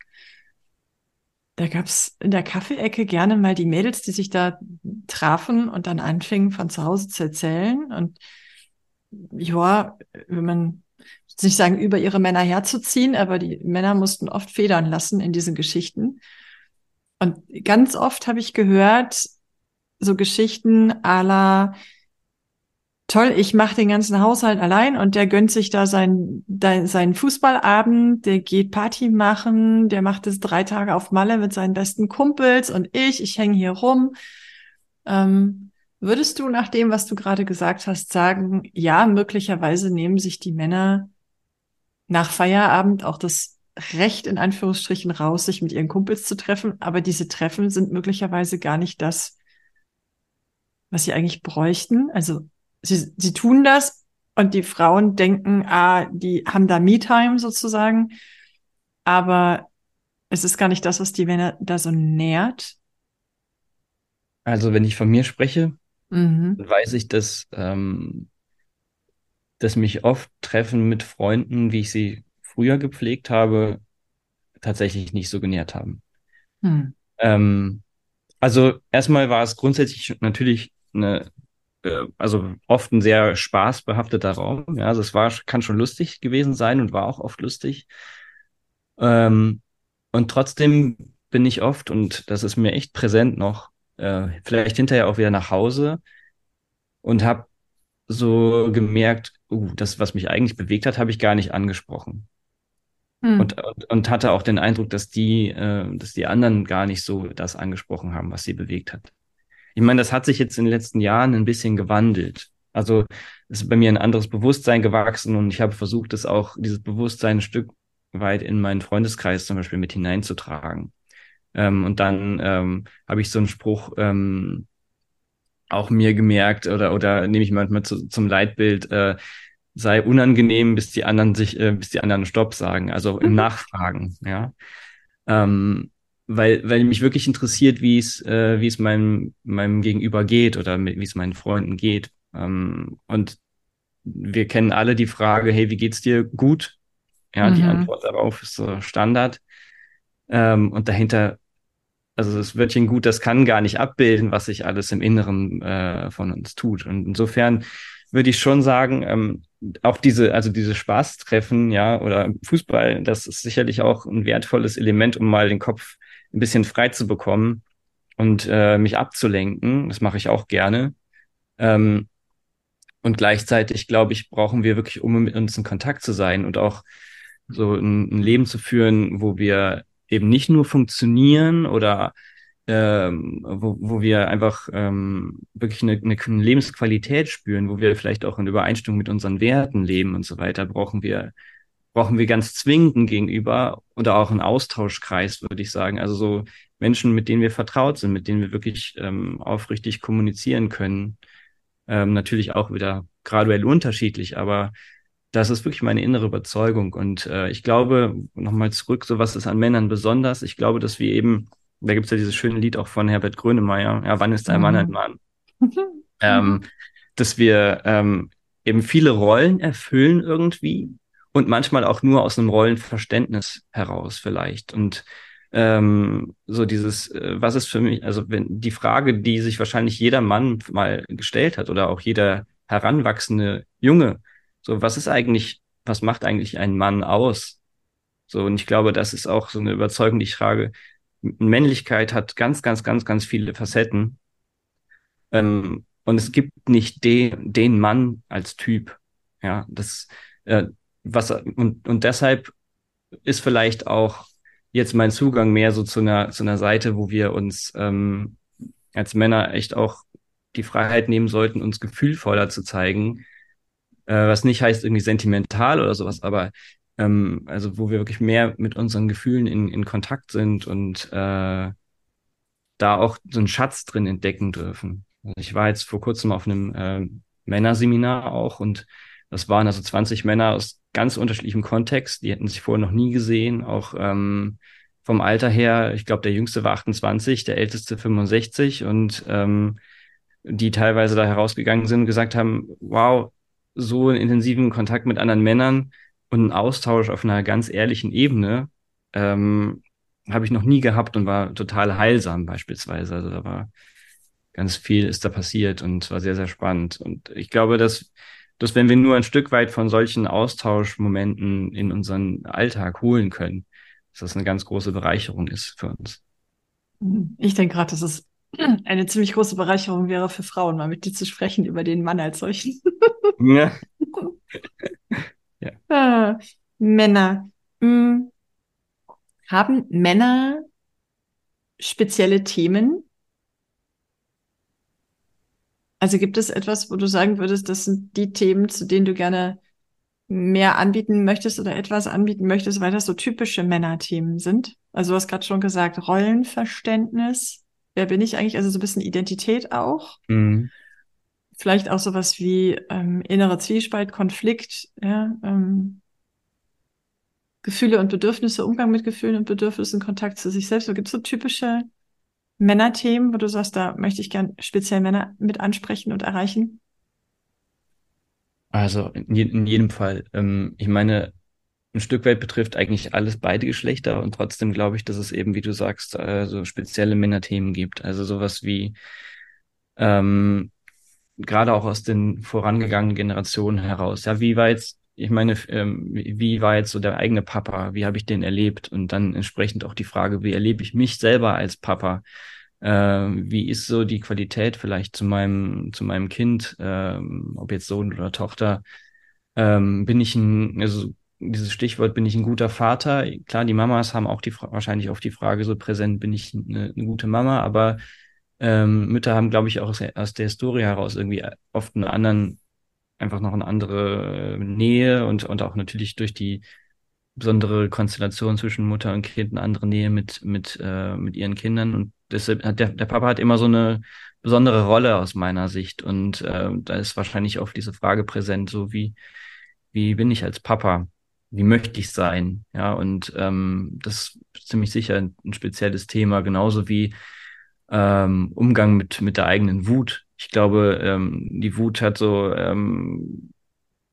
Speaker 1: Da gab's in der Kaffeeecke gerne mal die Mädels, die sich da trafen und dann anfingen von zu Hause zu erzählen. Und ja, wenn man nicht sagen, über ihre Männer herzuziehen, aber die Männer mussten oft federn lassen in diesen Geschichten. Und ganz oft habe ich gehört, so Geschichten à la toll, ich mache den ganzen Haushalt allein und der gönnt sich da seinen, seinen Fußballabend, der geht Party machen, der macht es drei Tage auf Malle mit seinen besten Kumpels und ich, ich hänge hier rum. Ähm, würdest du nach dem, was du gerade gesagt hast, sagen, ja, möglicherweise nehmen sich die Männer nach Feierabend auch das Recht in Anführungsstrichen raus, sich mit ihren Kumpels zu treffen, aber diese Treffen sind möglicherweise gar nicht das, was sie eigentlich bräuchten. Also sie, sie tun das und die Frauen denken, ah, die haben da Me-Time sozusagen. Aber es ist gar nicht das, was die Männer da so nährt.
Speaker 2: Also wenn ich von mir spreche, mhm. weiß ich, dass, ähm, dass mich oft Treffen mit Freunden, wie ich sie früher gepflegt habe, tatsächlich nicht so genährt haben. Mhm. Ähm, also erstmal war es grundsätzlich natürlich eine, äh, also oft ein sehr spaßbehafteter Raum. Ja, also es war, kann schon lustig gewesen sein und war auch oft lustig. Ähm, und trotzdem bin ich oft, und das ist mir echt präsent noch, äh, vielleicht hinterher auch wieder nach Hause und habe so gemerkt, uh, das, was mich eigentlich bewegt hat, habe ich gar nicht angesprochen. Hm. Und, und, und, hatte auch den Eindruck, dass die, äh, dass die anderen gar nicht so das angesprochen haben, was sie bewegt hat. Ich meine, das hat sich jetzt in den letzten Jahren ein bisschen gewandelt. Also es ist bei mir ein anderes Bewusstsein gewachsen und ich habe versucht, das auch, dieses Bewusstsein ein Stück weit in meinen Freundeskreis zum Beispiel mit hineinzutragen. Ähm, und dann ähm, habe ich so einen Spruch ähm, auch mir gemerkt oder, oder nehme ich manchmal zu, zum Leitbild, äh, sei unangenehm, bis die anderen sich, äh, bis die anderen Stopp sagen, also im mhm. Nachfragen, ja. Ähm, weil, weil mich wirklich interessiert, wie es, äh, wie es meinem, meinem Gegenüber geht oder wie es meinen Freunden geht. Ähm, und wir kennen alle die Frage, hey, wie geht's dir? Gut. Ja, mhm. die Antwort darauf ist so Standard. Ähm, und dahinter, also das Wörtchen gut, das kann gar nicht abbilden, was sich alles im Inneren äh, von uns tut. Und insofern würde ich schon sagen, ähm, auch diese, also diese Spaßtreffen, ja, oder Fußball, das ist sicherlich auch ein wertvolles Element, um mal den Kopf ein bisschen frei zu bekommen und äh, mich abzulenken. Das mache ich auch gerne. Ähm, und gleichzeitig, glaube ich, brauchen wir wirklich, um mit uns in Kontakt zu sein und auch so ein, ein Leben zu führen, wo wir eben nicht nur funktionieren oder ähm, wo, wo wir einfach ähm, wirklich eine, eine Lebensqualität spüren, wo wir vielleicht auch in Übereinstimmung mit unseren Werten leben und so weiter, brauchen wir brauchen wir ganz zwingend gegenüber oder auch einen Austauschkreis, würde ich sagen. Also so Menschen, mit denen wir vertraut sind, mit denen wir wirklich ähm, aufrichtig kommunizieren können. Ähm, natürlich auch wieder graduell unterschiedlich, aber das ist wirklich meine innere Überzeugung. Und äh, ich glaube, nochmal zurück, so was ist an Männern besonders? Ich glaube, dass wir eben, da gibt es ja dieses schöne Lied auch von Herbert Grönemeyer, ja, wann ist ein Mann ein Mann? ähm, dass wir ähm, eben viele Rollen erfüllen irgendwie und manchmal auch nur aus einem Rollenverständnis heraus vielleicht. Und ähm, so dieses, äh, was ist für mich, also wenn die Frage, die sich wahrscheinlich jeder Mann mal gestellt hat oder auch jeder heranwachsende Junge, so was ist eigentlich, was macht eigentlich ein Mann aus? So, und ich glaube, das ist auch so eine Überzeugung, die ich frage. Männlichkeit hat ganz, ganz, ganz, ganz viele Facetten. Ähm, und es gibt nicht den, den Mann als Typ. Ja, das, äh, was, und, und deshalb ist vielleicht auch jetzt mein Zugang mehr so zu einer, zu einer Seite, wo wir uns ähm, als Männer echt auch die Freiheit nehmen sollten, uns gefühlvoller zu zeigen. Äh, was nicht heißt irgendwie sentimental oder sowas, aber ähm, also wo wir wirklich mehr mit unseren Gefühlen in, in Kontakt sind und äh, da auch so einen Schatz drin entdecken dürfen. Also ich war jetzt vor kurzem auf einem äh, Männerseminar auch und das waren also 20 Männer aus ganz unterschiedlichem Kontext. Die hätten sich vorher noch nie gesehen, auch ähm, vom Alter her. Ich glaube, der jüngste war 28, der älteste 65 und ähm, die teilweise da herausgegangen sind und gesagt haben, wow, so einen intensiven Kontakt mit anderen Männern und einen Austausch auf einer ganz ehrlichen Ebene ähm, habe ich noch nie gehabt und war total heilsam beispielsweise. Also da war ganz viel ist da passiert und war sehr, sehr spannend. Und ich glaube, dass, dass wenn wir nur ein Stück weit von solchen Austauschmomenten in unseren Alltag holen können, dass das eine ganz große Bereicherung ist für uns.
Speaker 1: Ich denke gerade, dass es eine ziemlich große Bereicherung wäre für Frauen, mal mit dir zu sprechen über den Mann als solchen. Ja. ja. Ah, Männer. Hm. Haben Männer spezielle Themen, also gibt es etwas, wo du sagen würdest, das sind die Themen, zu denen du gerne mehr anbieten möchtest oder etwas anbieten möchtest, weil das so typische Männerthemen sind? Also du hast gerade schon gesagt, Rollenverständnis. Wer bin ich eigentlich? Also so ein bisschen Identität auch. Mhm. Vielleicht auch sowas wie ähm, innere Zwiespalt, Konflikt, ja, ähm, Gefühle und Bedürfnisse, Umgang mit Gefühlen und Bedürfnissen, Kontakt zu sich selbst. So gibt es so typische Männerthemen, wo du sagst, da möchte ich gern speziell Männer mit ansprechen und erreichen?
Speaker 2: Also in, je, in jedem Fall. Ähm, ich meine, ein Stück weit betrifft eigentlich alles beide Geschlechter und trotzdem glaube ich, dass es eben, wie du sagst, äh, so spezielle Männerthemen gibt. Also sowas wie ähm, gerade auch aus den vorangegangenen Generationen heraus. Ja, wie war jetzt, ich meine, ähm, wie war jetzt so der eigene Papa? Wie habe ich den erlebt? Und dann entsprechend auch die Frage, wie erlebe ich mich selber als Papa? Äh, wie ist so die Qualität vielleicht zu meinem, zu meinem Kind, ähm, ob jetzt Sohn oder Tochter? Ähm, bin ich ein, also dieses Stichwort, bin ich ein guter Vater? Klar, die Mamas haben auch die wahrscheinlich oft die Frage so präsent, bin ich eine, eine gute Mama? Aber ähm, Mütter haben, glaube ich, auch aus, aus der Historie heraus irgendwie oft einen anderen, einfach noch eine andere äh, Nähe und, und auch natürlich durch die besondere Konstellation zwischen Mutter und Kind, eine andere Nähe mit, mit, äh, mit ihren Kindern. Und deshalb hat der, der Papa hat immer so eine besondere Rolle aus meiner Sicht. Und äh, da ist wahrscheinlich oft diese Frage präsent, so wie, wie bin ich als Papa? Wie möchte ich sein? Ja, und ähm, das ist ziemlich sicher ein, ein spezielles Thema, genauso wie ähm, Umgang mit, mit der eigenen Wut. Ich glaube, ähm, die Wut hat so, ähm,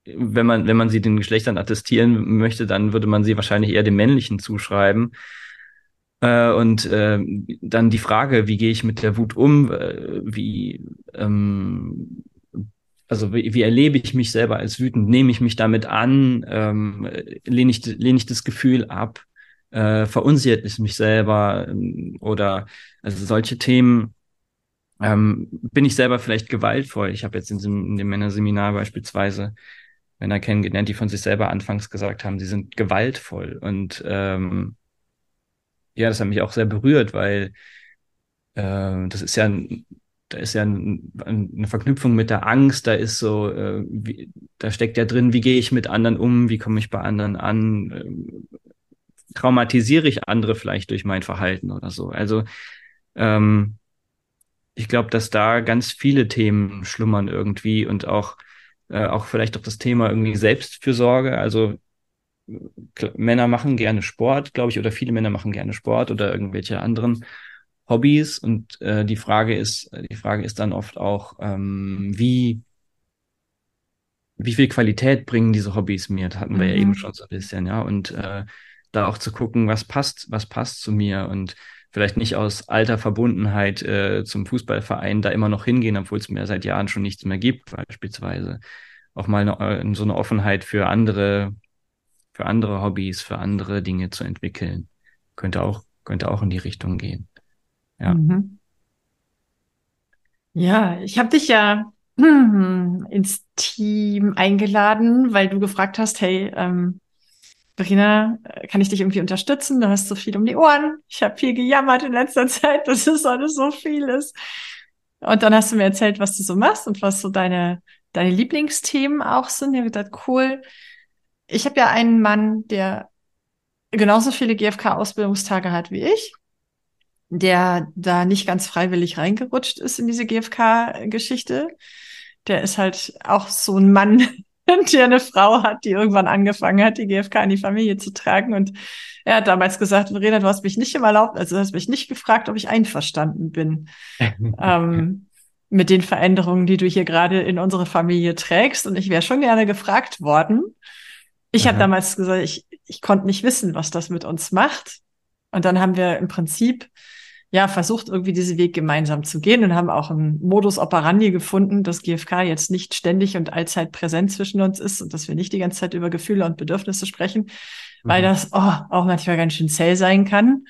Speaker 2: wenn man, wenn man sie den Geschlechtern attestieren möchte, dann würde man sie wahrscheinlich eher dem Männlichen zuschreiben. Äh, und äh, dann die Frage, wie gehe ich mit der Wut um? Äh, wie, ähm, also wie, wie erlebe ich mich selber als wütend? Nehme ich mich damit an? Ähm, lehne, ich, lehne ich das Gefühl ab? Äh, verunsichert es mich selber? Oder also solche Themen. Ähm, bin ich selber vielleicht gewaltvoll? Ich habe jetzt in, diesem, in dem Männerseminar beispielsweise Männer kennengelernt, die von sich selber anfangs gesagt haben, sie sind gewaltvoll. Und ähm, ja, das hat mich auch sehr berührt, weil äh, das ist ja da ist ja ein, eine Verknüpfung mit der Angst, da ist so, äh, wie, da steckt ja drin, wie gehe ich mit anderen um, wie komme ich bei anderen an, äh, traumatisiere ich andere vielleicht durch mein Verhalten oder so. Also ähm, ich glaube, dass da ganz viele Themen schlummern irgendwie und auch äh, auch vielleicht auch das Thema irgendwie Selbstfürsorge. Also Männer machen gerne Sport, glaube ich, oder viele Männer machen gerne Sport oder irgendwelche anderen Hobbys. Und äh, die Frage ist, die Frage ist dann oft auch, ähm, wie, wie viel Qualität bringen diese Hobbys mir? Das hatten wir mhm. ja eben schon so ein bisschen, ja. Und äh, da auch zu gucken, was passt, was passt zu mir und vielleicht nicht aus alter Verbundenheit äh, zum Fußballverein da immer noch hingehen, obwohl es mir seit Jahren schon nichts mehr gibt, beispielsweise. Auch mal eine, äh, so eine Offenheit für andere, für andere Hobbys, für andere Dinge zu entwickeln. Könnte auch, könnte auch in die Richtung gehen. Ja. Mhm.
Speaker 1: Ja, ich habe dich ja ins Team eingeladen, weil du gefragt hast, hey, ähm, Verena, äh, kann ich dich irgendwie unterstützen? Du hast so viel um die Ohren. Ich habe viel gejammert in letzter Zeit, dass es alles so viel ist. Und dann hast du mir erzählt, was du so machst und was so deine, deine Lieblingsthemen auch sind. Ich habe gedacht, cool. Ich habe ja einen Mann, der genauso viele GFK-Ausbildungstage hat wie ich, der da nicht ganz freiwillig reingerutscht ist in diese GFK-Geschichte. Der ist halt auch so ein Mann, der eine Frau hat, die irgendwann angefangen hat, die GfK in die Familie zu tragen. Und er hat damals gesagt, Verena, du hast mich nicht im erlaubt, also du hast mich nicht gefragt, ob ich einverstanden bin. ähm, mit den Veränderungen, die du hier gerade in unsere Familie trägst. Und ich wäre schon gerne gefragt worden. Ich habe damals gesagt, ich, ich konnte nicht wissen, was das mit uns macht. Und dann haben wir im Prinzip ja, versucht irgendwie diesen Weg gemeinsam zu gehen und haben auch einen Modus operandi gefunden, dass GFK jetzt nicht ständig und allzeit präsent zwischen uns ist und dass wir nicht die ganze Zeit über Gefühle und Bedürfnisse sprechen, mhm. weil das oh, auch manchmal ganz schön zäh sein kann.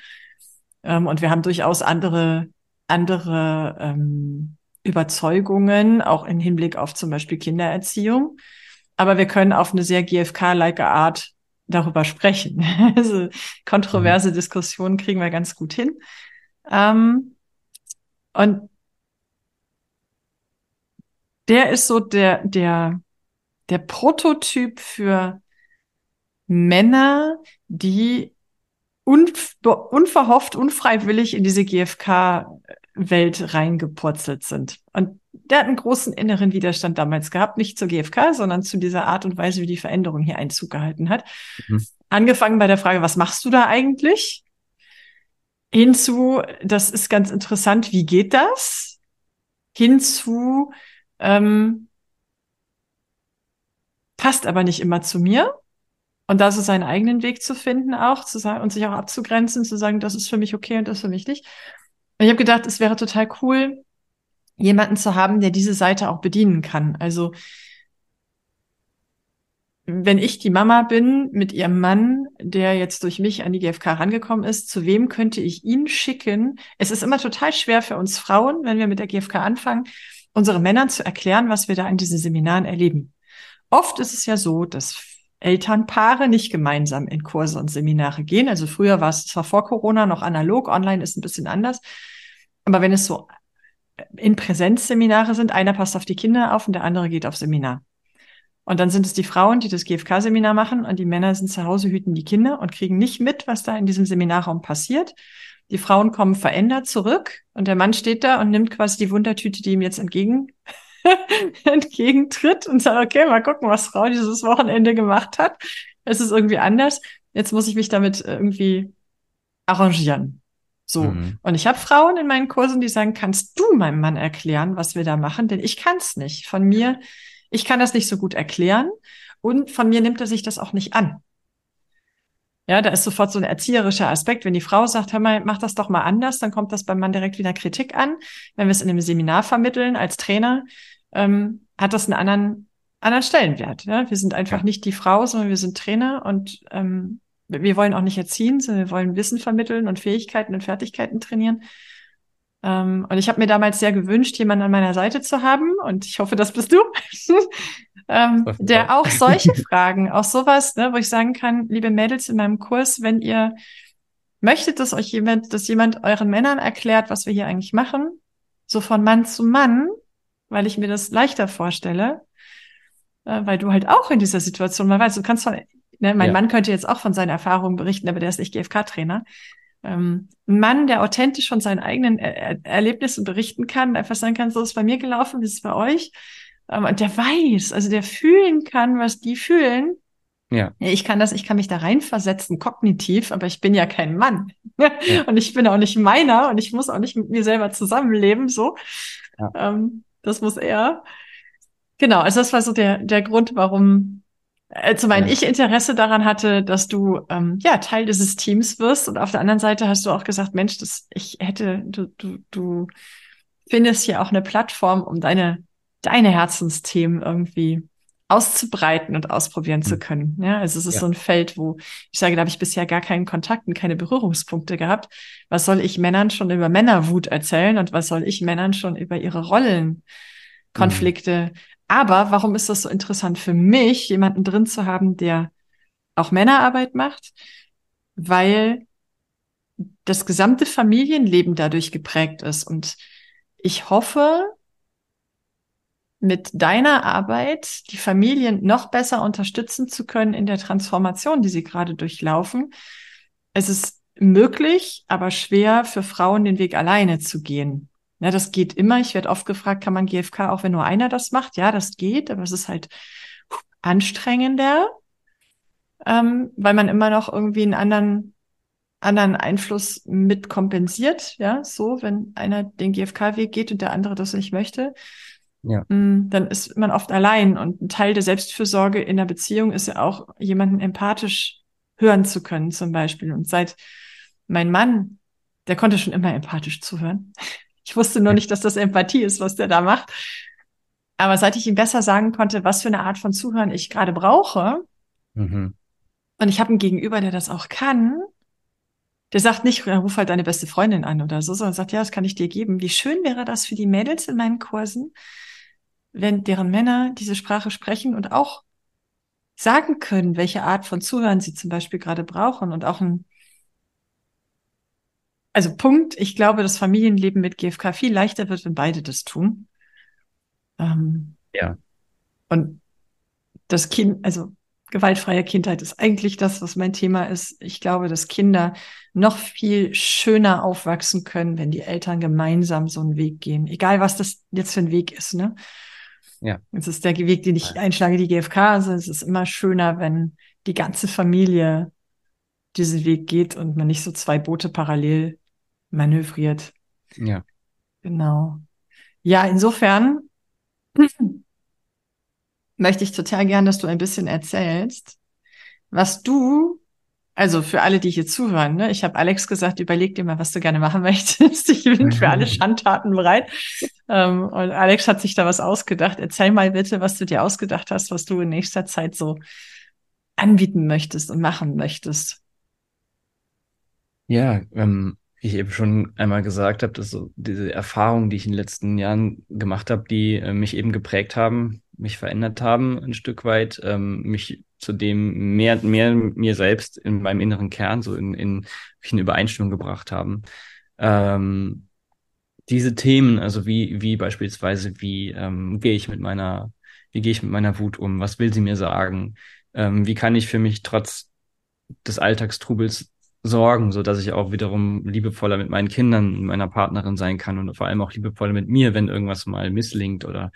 Speaker 1: Ähm, und wir haben durchaus andere, andere ähm, Überzeugungen, auch im Hinblick auf zum Beispiel Kindererziehung. Aber wir können auf eine sehr GFK-like Art darüber sprechen. also kontroverse mhm. Diskussionen kriegen wir ganz gut hin. Ähm, und der ist so der, der, der Prototyp für Männer, die unv unverhofft, unfreiwillig in diese GfK-Welt reingepurzelt sind. Und der hat einen großen inneren Widerstand damals gehabt, nicht zur GfK, sondern zu dieser Art und Weise, wie die Veränderung hier Einzug gehalten hat. Mhm. Angefangen bei der Frage, was machst du da eigentlich? Hinzu, das ist ganz interessant, wie geht das? Hinzu, ähm, passt aber nicht immer zu mir. Und da so seinen eigenen Weg zu finden auch, zu sagen und sich auch abzugrenzen, zu sagen, das ist für mich okay und das für mich nicht. Und ich habe gedacht, es wäre total cool, jemanden zu haben, der diese Seite auch bedienen kann. Also wenn ich die Mama bin mit ihrem Mann, der jetzt durch mich an die GfK rangekommen ist, zu wem könnte ich ihn schicken? Es ist immer total schwer für uns Frauen, wenn wir mit der GfK anfangen, unsere Männern zu erklären, was wir da in diesen Seminaren erleben. Oft ist es ja so, dass Elternpaare nicht gemeinsam in Kurse und Seminare gehen. Also früher war es zwar vor Corona noch analog, online ist ein bisschen anders. Aber wenn es so in Präsenzseminare sind, einer passt auf die Kinder auf und der andere geht auf Seminar. Und dann sind es die Frauen, die das GFK-Seminar machen und die Männer sind zu Hause, hüten die Kinder und kriegen nicht mit, was da in diesem Seminarraum passiert. Die Frauen kommen verändert zurück und der Mann steht da und nimmt quasi die Wundertüte, die ihm jetzt entgegen, entgegentritt und sagt, okay, mal gucken, was Frau dieses Wochenende gemacht hat. Es ist irgendwie anders. Jetzt muss ich mich damit irgendwie arrangieren. So. Mhm. Und ich habe Frauen in meinen Kursen, die sagen, kannst du meinem Mann erklären, was wir da machen? Denn ich kann es nicht. Von mir ich kann das nicht so gut erklären und von mir nimmt er sich das auch nicht an. Ja, da ist sofort so ein erzieherischer Aspekt. Wenn die Frau sagt, hör mal, mach das doch mal anders, dann kommt das beim Mann direkt wieder Kritik an. Wenn wir es in einem Seminar vermitteln als Trainer, ähm, hat das einen anderen, anderen Stellenwert. Ja? Wir sind einfach ja. nicht die Frau, sondern wir sind Trainer und ähm, wir wollen auch nicht erziehen, sondern wir wollen Wissen vermitteln und Fähigkeiten und Fertigkeiten trainieren. Ähm, und ich habe mir damals sehr gewünscht, jemanden an meiner Seite zu haben, und ich hoffe, das bist du, ähm, der auch. solche Fragen, auch sowas, ne, wo ich sagen kann, liebe Mädels in meinem Kurs, wenn ihr möchtet, dass euch jemand, dass jemand euren Männern erklärt, was wir hier eigentlich machen, so von Mann zu Mann, weil ich mir das leichter vorstelle, äh, weil du halt auch in dieser Situation mal weißt, du kannst von, ne, mein ja. Mann könnte jetzt auch von seinen Erfahrungen berichten, aber der ist nicht GFK-Trainer ähm, ein Mann, der authentisch von seinen eigenen er Erlebnissen berichten kann, einfach sagen kann, so ist bei mir gelaufen, wie ist es bei euch? Ähm, und der weiß, also der fühlen kann, was die fühlen. Ja. Ich kann das, ich kann mich da reinversetzen, kognitiv, aber ich bin ja kein Mann. Ja. Und ich bin auch nicht meiner und ich muss auch nicht mit mir selber zusammenleben, so. Ja. Ähm, das muss er. Genau, also das war so der, der Grund, warum äh, zum einen ja. ich Interesse daran hatte, dass du ähm, ja Teil dieses Teams wirst und auf der anderen Seite hast du auch gesagt, Mensch, das ich hätte du du du findest hier auch eine Plattform, um deine deine Herzensthemen irgendwie auszubreiten und ausprobieren mhm. zu können. Ja, also es ist ja. so ein Feld, wo ich sage, da habe ich bisher gar keinen Kontakt und keine Berührungspunkte gehabt. Was soll ich Männern schon über Männerwut erzählen und was soll ich Männern schon über ihre Rollenkonflikte? Mhm. Aber warum ist das so interessant für mich, jemanden drin zu haben, der auch Männerarbeit macht? Weil das gesamte Familienleben dadurch geprägt ist. Und ich hoffe, mit deiner Arbeit die Familien noch besser unterstützen zu können in der Transformation, die sie gerade durchlaufen. Es ist möglich, aber schwer für Frauen den Weg alleine zu gehen. Ja, das geht immer. Ich werde oft gefragt, kann man GFK auch, wenn nur einer das macht? Ja, das geht, aber es ist halt anstrengender, ähm, weil man immer noch irgendwie einen anderen anderen Einfluss mit kompensiert, ja, so, wenn einer den GFK-Weg geht und der andere das nicht möchte ja. Mm, dann ist man oft allein. Und ein Teil der Selbstfürsorge in der Beziehung ist ja auch, jemanden empathisch hören zu können, zum Beispiel. Und seit mein Mann, der konnte schon immer empathisch zuhören. Ich wusste nur nicht, dass das Empathie ist, was der da macht. Aber seit ich ihm besser sagen konnte, was für eine Art von Zuhören ich gerade brauche, mhm. und ich habe einen Gegenüber, der das auch kann, der sagt nicht, ruf halt deine beste Freundin an oder so, sondern sagt, ja, das kann ich dir geben. Wie schön wäre das für die Mädels in meinen Kursen, wenn deren Männer diese Sprache sprechen und auch sagen können, welche Art von Zuhören sie zum Beispiel gerade brauchen und auch ein also Punkt, ich glaube, das Familienleben mit GFK viel leichter wird, wenn beide das tun. Ähm, ja. Und das Kind, also gewaltfreie Kindheit ist eigentlich das, was mein Thema ist. Ich glaube, dass Kinder noch viel schöner aufwachsen können, wenn die Eltern gemeinsam so einen Weg gehen. Egal, was das jetzt für ein Weg ist, ne? Ja. Es ist der Weg, den ich einschlage, die GfK. Also es ist immer schöner, wenn die ganze Familie diesen Weg geht und man nicht so zwei Boote parallel manövriert. Ja. Genau. Ja, insofern möchte ich total gern, dass du ein bisschen erzählst, was du also für alle, die hier zuhören, ne? ich habe Alex gesagt, überleg dir mal, was du gerne machen möchtest. Ich bin für alle Schandtaten bereit. Ähm, und Alex hat sich da was ausgedacht. Erzähl mal bitte, was du dir ausgedacht hast, was du in nächster Zeit so anbieten möchtest und machen möchtest.
Speaker 2: Ja, ähm, ich eben schon einmal gesagt habe, dass so diese Erfahrungen, die ich in den letzten Jahren gemacht habe, die äh, mich eben geprägt haben, mich verändert haben ein Stück weit, ähm, mich zu dem mehr, mehr mir selbst in meinem inneren Kern so in, in, in Übereinstimmung gebracht haben. Ähm, diese Themen, also wie, wie beispielsweise, wie ähm, gehe ich mit meiner, wie gehe ich mit meiner Wut um? Was will sie mir sagen? Ähm, wie kann ich für mich trotz des Alltagstrubels sorgen, so dass ich auch wiederum liebevoller mit meinen Kindern, und meiner Partnerin sein kann und vor allem auch liebevoller mit mir, wenn irgendwas mal misslingt oder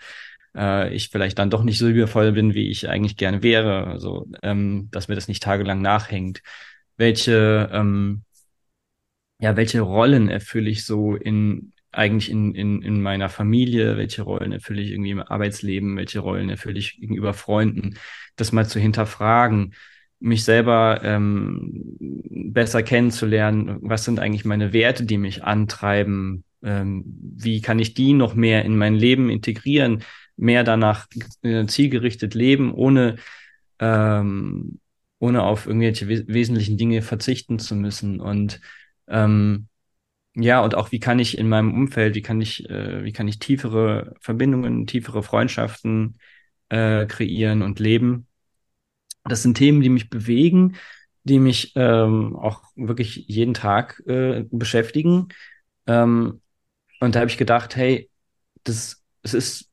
Speaker 2: äh, ich vielleicht dann doch nicht so liebevoll bin, wie ich eigentlich gerne wäre, so ähm, dass mir das nicht tagelang nachhängt. Welche ähm, ja, welche Rollen erfülle ich so in eigentlich in, in, in meiner Familie, welche Rollen erfülle ich irgendwie im Arbeitsleben, welche Rollen erfülle ich gegenüber Freunden, das mal zu hinterfragen, mich selber ähm, besser kennenzulernen, was sind eigentlich meine Werte, die mich antreiben, ähm, wie kann ich die noch mehr in mein Leben integrieren, mehr danach äh, zielgerichtet leben, ohne, ähm, ohne auf irgendwelche wes wesentlichen Dinge verzichten zu müssen. Und ähm, ja, und auch wie kann ich in meinem Umfeld, wie kann ich, äh, wie kann ich tiefere Verbindungen, tiefere Freundschaften äh, kreieren und leben. Das sind Themen, die mich bewegen, die mich ähm, auch wirklich jeden Tag äh, beschäftigen. Ähm, und da habe ich gedacht, hey, das, es ist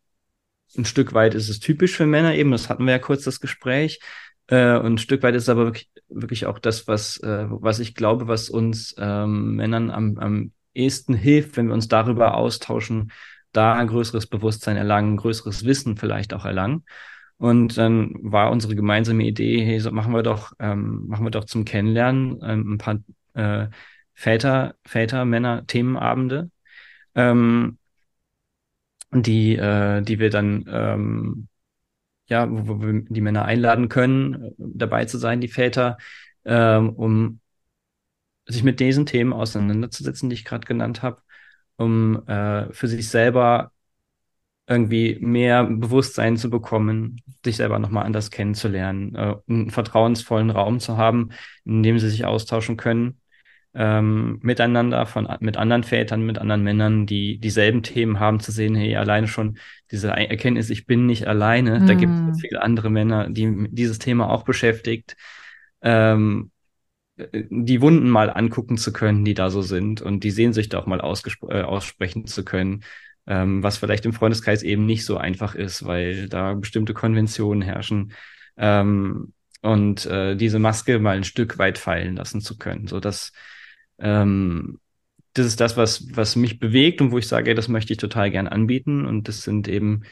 Speaker 2: ein Stück weit ist es typisch für Männer eben, das hatten wir ja kurz das Gespräch. Äh, und ein Stück weit ist es aber wirklich, wirklich auch das, was, äh, was ich glaube, was uns ähm, Männern am, am ehesten hilft, wenn wir uns darüber austauschen, da ein größeres Bewusstsein erlangen, größeres Wissen vielleicht auch erlangen. Und dann war unsere gemeinsame Idee, hey, so machen wir doch, ähm, machen wir doch zum Kennenlernen ähm, ein paar äh, Väter, Väter, Männer, Themenabende. Ähm, die, äh, die wir dann ähm, ja, wo, wir die Männer einladen können, dabei zu sein, die Väter, ähm, um sich mit diesen Themen auseinanderzusetzen, die ich gerade genannt habe, um äh, für sich selber irgendwie mehr Bewusstsein zu bekommen, sich selber nochmal anders kennenzulernen, äh, einen vertrauensvollen Raum zu haben, in dem sie sich austauschen können, ähm, miteinander, von, mit anderen Vätern, mit anderen Männern, die dieselben Themen haben, zu sehen, hey, alleine schon diese Erkenntnis, ich bin nicht alleine, mm. da gibt es viele andere Männer, die dieses Thema auch beschäftigt, ähm, die Wunden mal angucken zu können, die da so sind und die Sehnsucht auch mal äh, aussprechen zu können, ähm, was vielleicht im Freundeskreis eben nicht so einfach ist, weil da bestimmte Konventionen herrschen. Ähm, und äh, diese Maske mal ein Stück weit fallen lassen zu können, so dass ähm, das ist das, was was mich bewegt und wo ich sage, das möchte ich total gern anbieten. Und das sind eben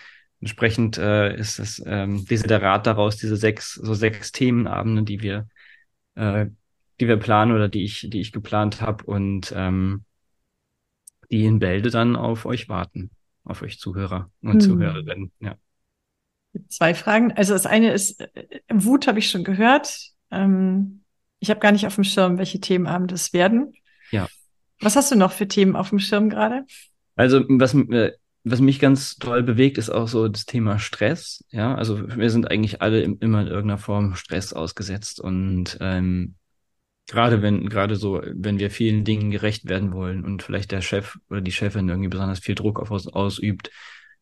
Speaker 2: entsprechend äh, ist es ähm, Rat daraus diese sechs so sechs Themenabende, die wir äh, die wir planen oder die ich die ich geplant habe. Und ähm, die in Bälde dann auf euch warten, auf euch Zuhörer und hm. Zuhörerinnen. Ja.
Speaker 1: Zwei Fragen. Also das eine ist, äh, Wut habe ich schon gehört. Ähm, ich habe gar nicht auf dem Schirm, welche Themenabende es werden.
Speaker 2: Ja.
Speaker 1: Was hast du noch für Themen auf dem Schirm gerade?
Speaker 2: Also was, äh, was mich ganz toll bewegt, ist auch so das Thema Stress. Ja, also wir sind eigentlich alle immer in irgendeiner Form Stress ausgesetzt und ähm, Gerade wenn, gerade so, wenn wir vielen Dingen gerecht werden wollen und vielleicht der Chef oder die Chefin irgendwie besonders viel Druck auf uns ausübt,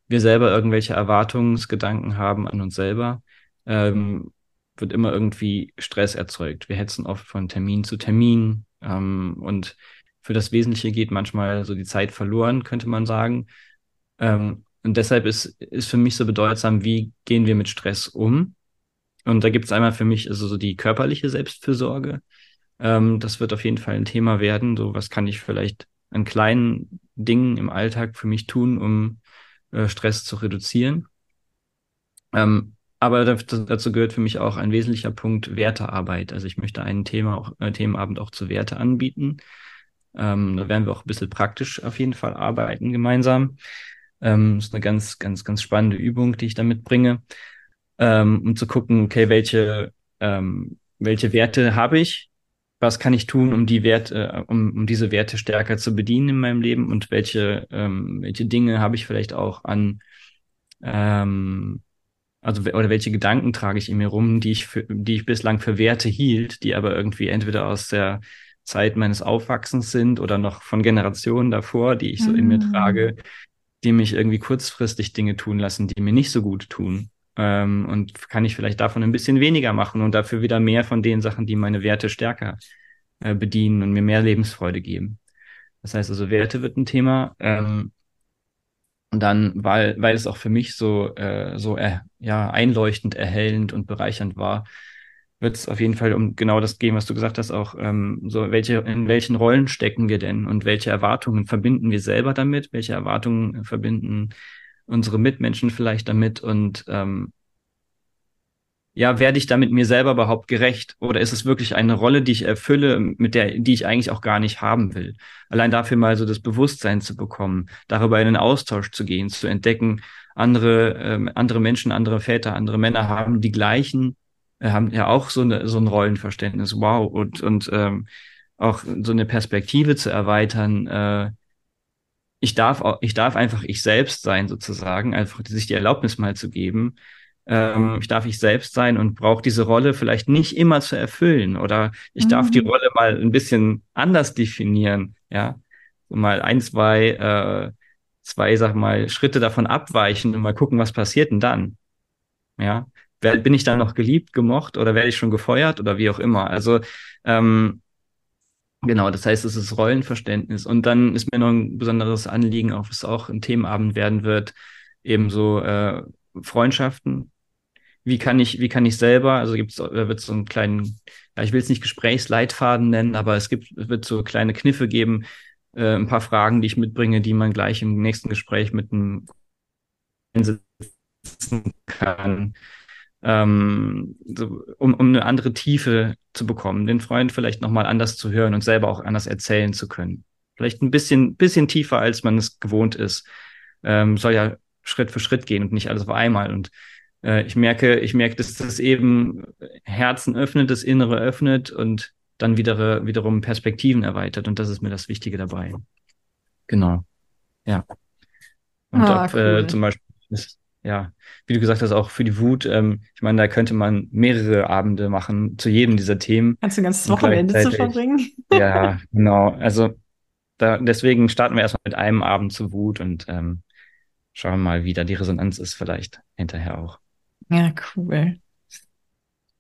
Speaker 2: wir selber irgendwelche Erwartungsgedanken haben an uns selber, ähm, wird immer irgendwie Stress erzeugt. Wir hetzen oft von Termin zu Termin ähm, und für das Wesentliche geht manchmal so die Zeit verloren, könnte man sagen. Ähm, und deshalb ist, ist für mich so bedeutsam, wie gehen wir mit Stress um? Und da gibt es einmal für mich also so die körperliche Selbstfürsorge, ähm, das wird auf jeden Fall ein Thema werden. So, was kann ich vielleicht an kleinen Dingen im Alltag für mich tun, um äh, Stress zu reduzieren? Ähm, aber dazu gehört für mich auch ein wesentlicher Punkt Wertearbeit. Also ich möchte einen Thema auch, äh, Themenabend auch zu Werte anbieten. Ähm, da werden wir auch ein bisschen praktisch auf jeden Fall arbeiten gemeinsam. Ähm, ist eine ganz, ganz, ganz spannende Übung, die ich da mitbringe, ähm, um zu gucken, okay, welche, ähm, welche Werte habe ich was kann ich tun, um die Werte, äh, um, um diese Werte stärker zu bedienen in meinem Leben und welche, ähm, welche Dinge habe ich vielleicht auch an, ähm, also oder welche Gedanken trage ich in mir rum, die ich für, die ich bislang für Werte hielt, die aber irgendwie entweder aus der Zeit meines Aufwachsens sind oder noch von Generationen davor, die ich so mhm. in mir mm. trage, die mich irgendwie kurzfristig Dinge tun lassen, die mir nicht so gut tun. Ähm, und kann ich vielleicht davon ein bisschen weniger machen und dafür wieder mehr von den Sachen, die meine Werte stärker äh, bedienen und mir mehr Lebensfreude geben. Das heißt also, Werte wird ein Thema. Ähm, und dann, weil, weil es auch für mich so, äh, so äh, ja, einleuchtend, erhellend und bereichernd war, wird es auf jeden Fall um genau das gehen, was du gesagt hast, auch ähm, so, welche, in welchen Rollen stecken wir denn und welche Erwartungen verbinden wir selber damit, welche Erwartungen verbinden unsere Mitmenschen vielleicht damit und ähm, ja, werde ich damit mir selber überhaupt gerecht? Oder ist es wirklich eine Rolle, die ich erfülle, mit der, die ich eigentlich auch gar nicht haben will? Allein dafür mal so das Bewusstsein zu bekommen, darüber in den Austausch zu gehen, zu entdecken, andere, ähm, andere Menschen, andere Väter, andere Männer haben die gleichen, äh, haben ja auch so, eine, so ein Rollenverständnis. Wow. Und, und ähm, auch so eine Perspektive zu erweitern, äh, ich darf auch, ich darf einfach ich selbst sein, sozusagen, einfach sich die Erlaubnis mal zu geben. Ähm, ich darf ich selbst sein und brauche diese Rolle vielleicht nicht immer zu erfüllen oder ich mhm. darf die mhm. Rolle mal ein bisschen anders definieren, ja. So mal ein, zwei, äh, zwei, sag mal, Schritte davon abweichen und mal gucken, was passiert denn dann? Ja. Bin ich dann noch geliebt, gemocht oder werde ich schon gefeuert oder wie auch immer? Also ähm, Genau, das heißt, es ist Rollenverständnis. Und dann ist mir noch ein besonderes Anliegen, auch was auch ein Themenabend werden wird, ebenso äh, Freundschaften. Wie kann ich, wie kann ich selber, also gibt's, da wird so einen kleinen, ja, ich will es nicht Gesprächsleitfaden nennen, aber es gibt, wird so kleine Kniffe geben, äh, ein paar Fragen, die ich mitbringe, die man gleich im nächsten Gespräch mit einem sitzen kann, ähm, so, um, um eine andere Tiefe zu bekommen, den Freund vielleicht nochmal anders zu hören und selber auch anders erzählen zu können. Vielleicht ein bisschen, bisschen tiefer, als man es gewohnt ist. Ähm, soll ja Schritt für Schritt gehen und nicht alles auf einmal. Und äh, ich merke, ich merke, dass das eben Herzen öffnet, das Innere öffnet und dann wieder, wiederum Perspektiven erweitert. Und das ist mir das Wichtige dabei. Genau. Ja. Und ah, ob, äh, cool. äh, zum Beispiel, ja, wie du gesagt hast, auch für die Wut, ähm, ich meine, da könnte man mehrere Abende machen zu jedem dieser Themen.
Speaker 1: Kannst du ein ganzes Wochenende zu verbringen?
Speaker 2: ja, genau. Also da, deswegen starten wir erstmal mit einem Abend zu Wut und ähm, schauen mal, wie da die Resonanz ist, vielleicht hinterher auch.
Speaker 1: Ja, cool.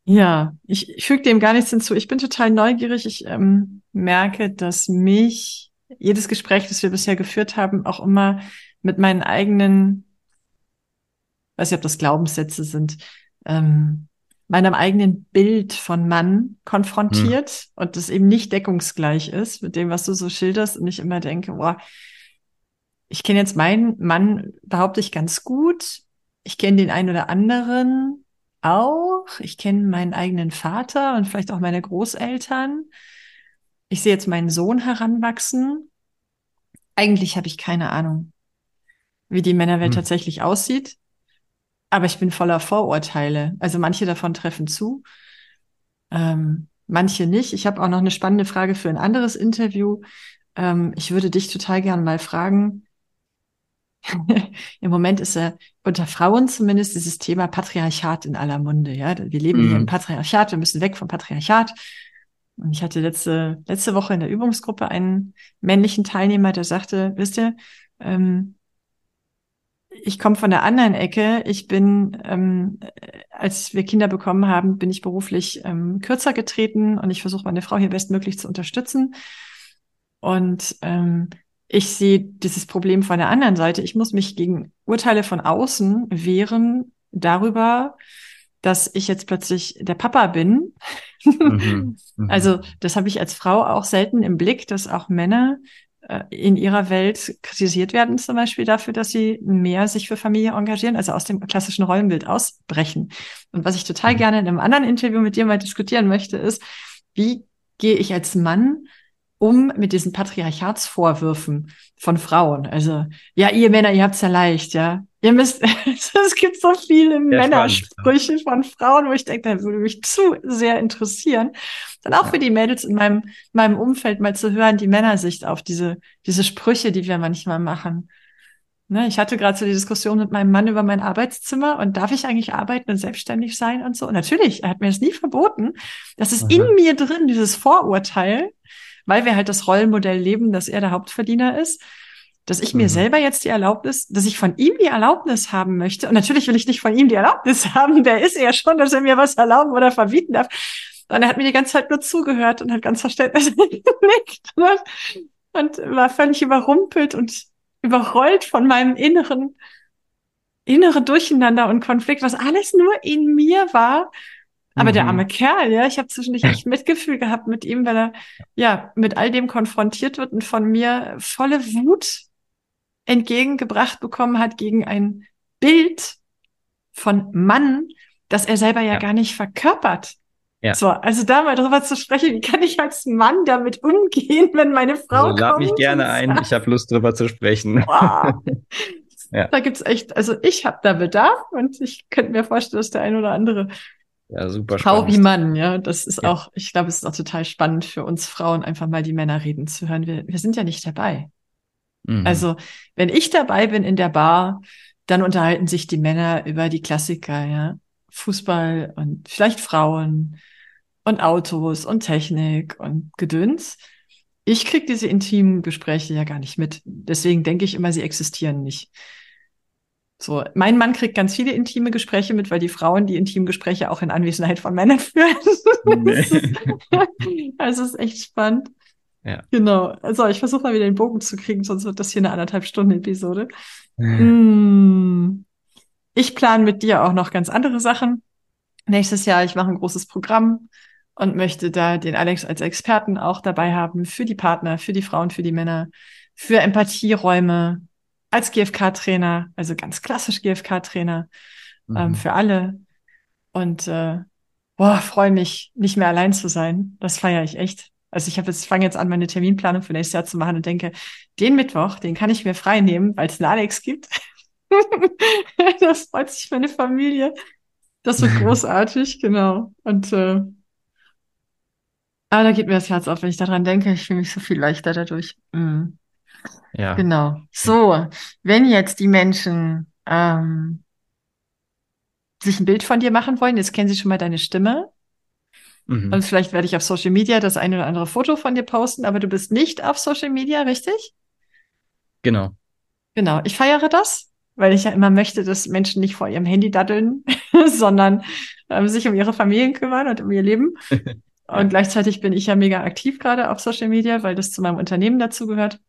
Speaker 1: Ja, ich, ich füge dem gar nichts hinzu. Ich bin total neugierig. Ich ähm, merke, dass mich jedes Gespräch, das wir bisher geführt haben, auch immer mit meinen eigenen, weiß nicht, ob das Glaubenssätze sind, ähm, meinem eigenen Bild von Mann konfrontiert hm. und das eben nicht deckungsgleich ist mit dem, was du so schilderst und ich immer denke, boah, ich kenne jetzt meinen Mann, behaupte ich ganz gut. Ich kenne den einen oder anderen auch. Ich kenne meinen eigenen Vater und vielleicht auch meine Großeltern. Ich sehe jetzt meinen Sohn heranwachsen. Eigentlich habe ich keine Ahnung, wie die Männerwelt hm. tatsächlich aussieht. Aber ich bin voller Vorurteile. Also manche davon treffen zu, ähm, manche nicht. Ich habe auch noch eine spannende Frage für ein anderes Interview. Ähm, ich würde dich total gerne mal fragen. Im Moment ist ja unter Frauen zumindest dieses Thema Patriarchat in aller Munde. Ja, wir leben mhm. hier im Patriarchat. Wir müssen weg vom Patriarchat. Und ich hatte letzte letzte Woche in der Übungsgruppe einen männlichen Teilnehmer, der sagte, wisst ihr, ähm, ich komme von der anderen Ecke. Ich bin, ähm, als wir Kinder bekommen haben, bin ich beruflich ähm, kürzer getreten und ich versuche meine Frau hier bestmöglich zu unterstützen. Und ähm, ich sehe dieses Problem von der anderen Seite. Ich muss mich gegen Urteile von außen wehren darüber, dass ich jetzt plötzlich der Papa bin. Mhm, mhm. also das habe ich als Frau auch selten im Blick, dass auch Männer in ihrer Welt kritisiert werden, zum Beispiel dafür, dass sie mehr sich für Familie engagieren, also aus dem klassischen Rollenbild ausbrechen. Und was ich total mhm. gerne in einem anderen Interview mit dir mal diskutieren möchte, ist, wie gehe ich als Mann um mit diesen Patriarchatsvorwürfen von Frauen. Also, ja, ihr Männer, ihr habt's ja leicht, ja. Ihr müsst, es gibt so viele Männersprüche von Frauen, wo ich denke, da würde mich zu sehr interessieren. Dann auch ja. für die Mädels in meinem, meinem Umfeld mal zu hören, die Männersicht auf diese, diese Sprüche, die wir manchmal machen. Ne, ich hatte gerade so die Diskussion mit meinem Mann über mein Arbeitszimmer und darf ich eigentlich arbeiten und selbstständig sein und so. Und natürlich, er hat mir das nie verboten. Das ist Aha. in mir drin, dieses Vorurteil, weil wir halt das Rollenmodell leben, dass er der Hauptverdiener ist, dass ich mir mhm. selber jetzt die Erlaubnis, dass ich von ihm die Erlaubnis haben möchte. Und natürlich will ich nicht von ihm die Erlaubnis haben, der ist ja schon, dass er mir was erlauben oder verbieten darf. Und er hat mir die ganze Zeit nur zugehört und hat ganz verständlich genickt und, und war völlig überrumpelt und überrollt von meinem inneren, inneren Durcheinander und Konflikt, was alles nur in mir war. Aber mhm. der arme Kerl, ja, ich habe zwischendurch echt Mitgefühl gehabt mit ihm, weil er ja mit all dem konfrontiert wird und von mir volle Wut entgegengebracht bekommen hat gegen ein Bild von Mann, das er selber ja, ja. gar nicht verkörpert. Ja. So, also da mal drüber zu sprechen, wie kann ich als Mann damit umgehen, wenn meine Frau also,
Speaker 2: lad mich gerne ein, ich habe Lust drüber zu sprechen. Wow.
Speaker 1: ja. Da gibt's echt, also ich habe da Bedarf und ich könnte mir vorstellen, dass der ein oder andere
Speaker 2: ja, super
Speaker 1: Frau wie Mann, ja. Das ist ja. auch, ich glaube, es ist auch total spannend für uns Frauen, einfach mal die Männer reden zu hören. Wir, wir sind ja nicht dabei. Mhm. Also, wenn ich dabei bin in der Bar, dann unterhalten sich die Männer über die Klassiker, ja. Fußball und vielleicht Frauen und Autos und Technik und Gedöns. Ich krieg diese intimen Gespräche ja gar nicht mit. Deswegen denke ich immer, sie existieren nicht. So, mein Mann kriegt ganz viele intime Gespräche mit, weil die Frauen die intimen Gespräche auch in Anwesenheit von Männern führen. Nee. also ist echt spannend. Ja. Genau. Also ich versuche mal wieder den Bogen zu kriegen, sonst wird das hier eine anderthalb Stunden Episode. Hm. Ich plane mit dir auch noch ganz andere Sachen. Nächstes Jahr, ich mache ein großes Programm und möchte da den Alex als Experten auch dabei haben für die Partner, für die Frauen, für die Männer, für Empathieräume, als GFK-Trainer, also ganz klassisch GFK-Trainer ähm, mhm. ähm, für alle. Und äh, boah, freue mich, nicht mehr allein zu sein. Das feiere ich echt. Also ich habe jetzt fange jetzt an, meine Terminplanung für nächstes Jahr zu machen und denke, den Mittwoch, den kann ich mir frei nehmen, weil es einen Alex gibt. das freut sich meine Familie. Das wird großartig, genau. Und äh, aber da geht mir das Herz auf, wenn ich daran denke. Ich fühle mich so viel leichter dadurch. Mhm.
Speaker 2: Ja.
Speaker 1: Genau. So, wenn jetzt die Menschen ähm, sich ein Bild von dir machen wollen, jetzt kennen sie schon mal deine Stimme.
Speaker 2: Mhm.
Speaker 1: Und vielleicht werde ich auf Social Media das eine oder andere Foto von dir posten, aber du bist nicht auf Social Media, richtig?
Speaker 2: Genau.
Speaker 1: Genau. Ich feiere das, weil ich ja immer möchte, dass Menschen nicht vor ihrem Handy daddeln, sondern ähm, sich um ihre Familien kümmern und um ihr Leben. Und gleichzeitig bin ich ja mega aktiv gerade auf Social Media, weil das zu meinem Unternehmen dazugehört.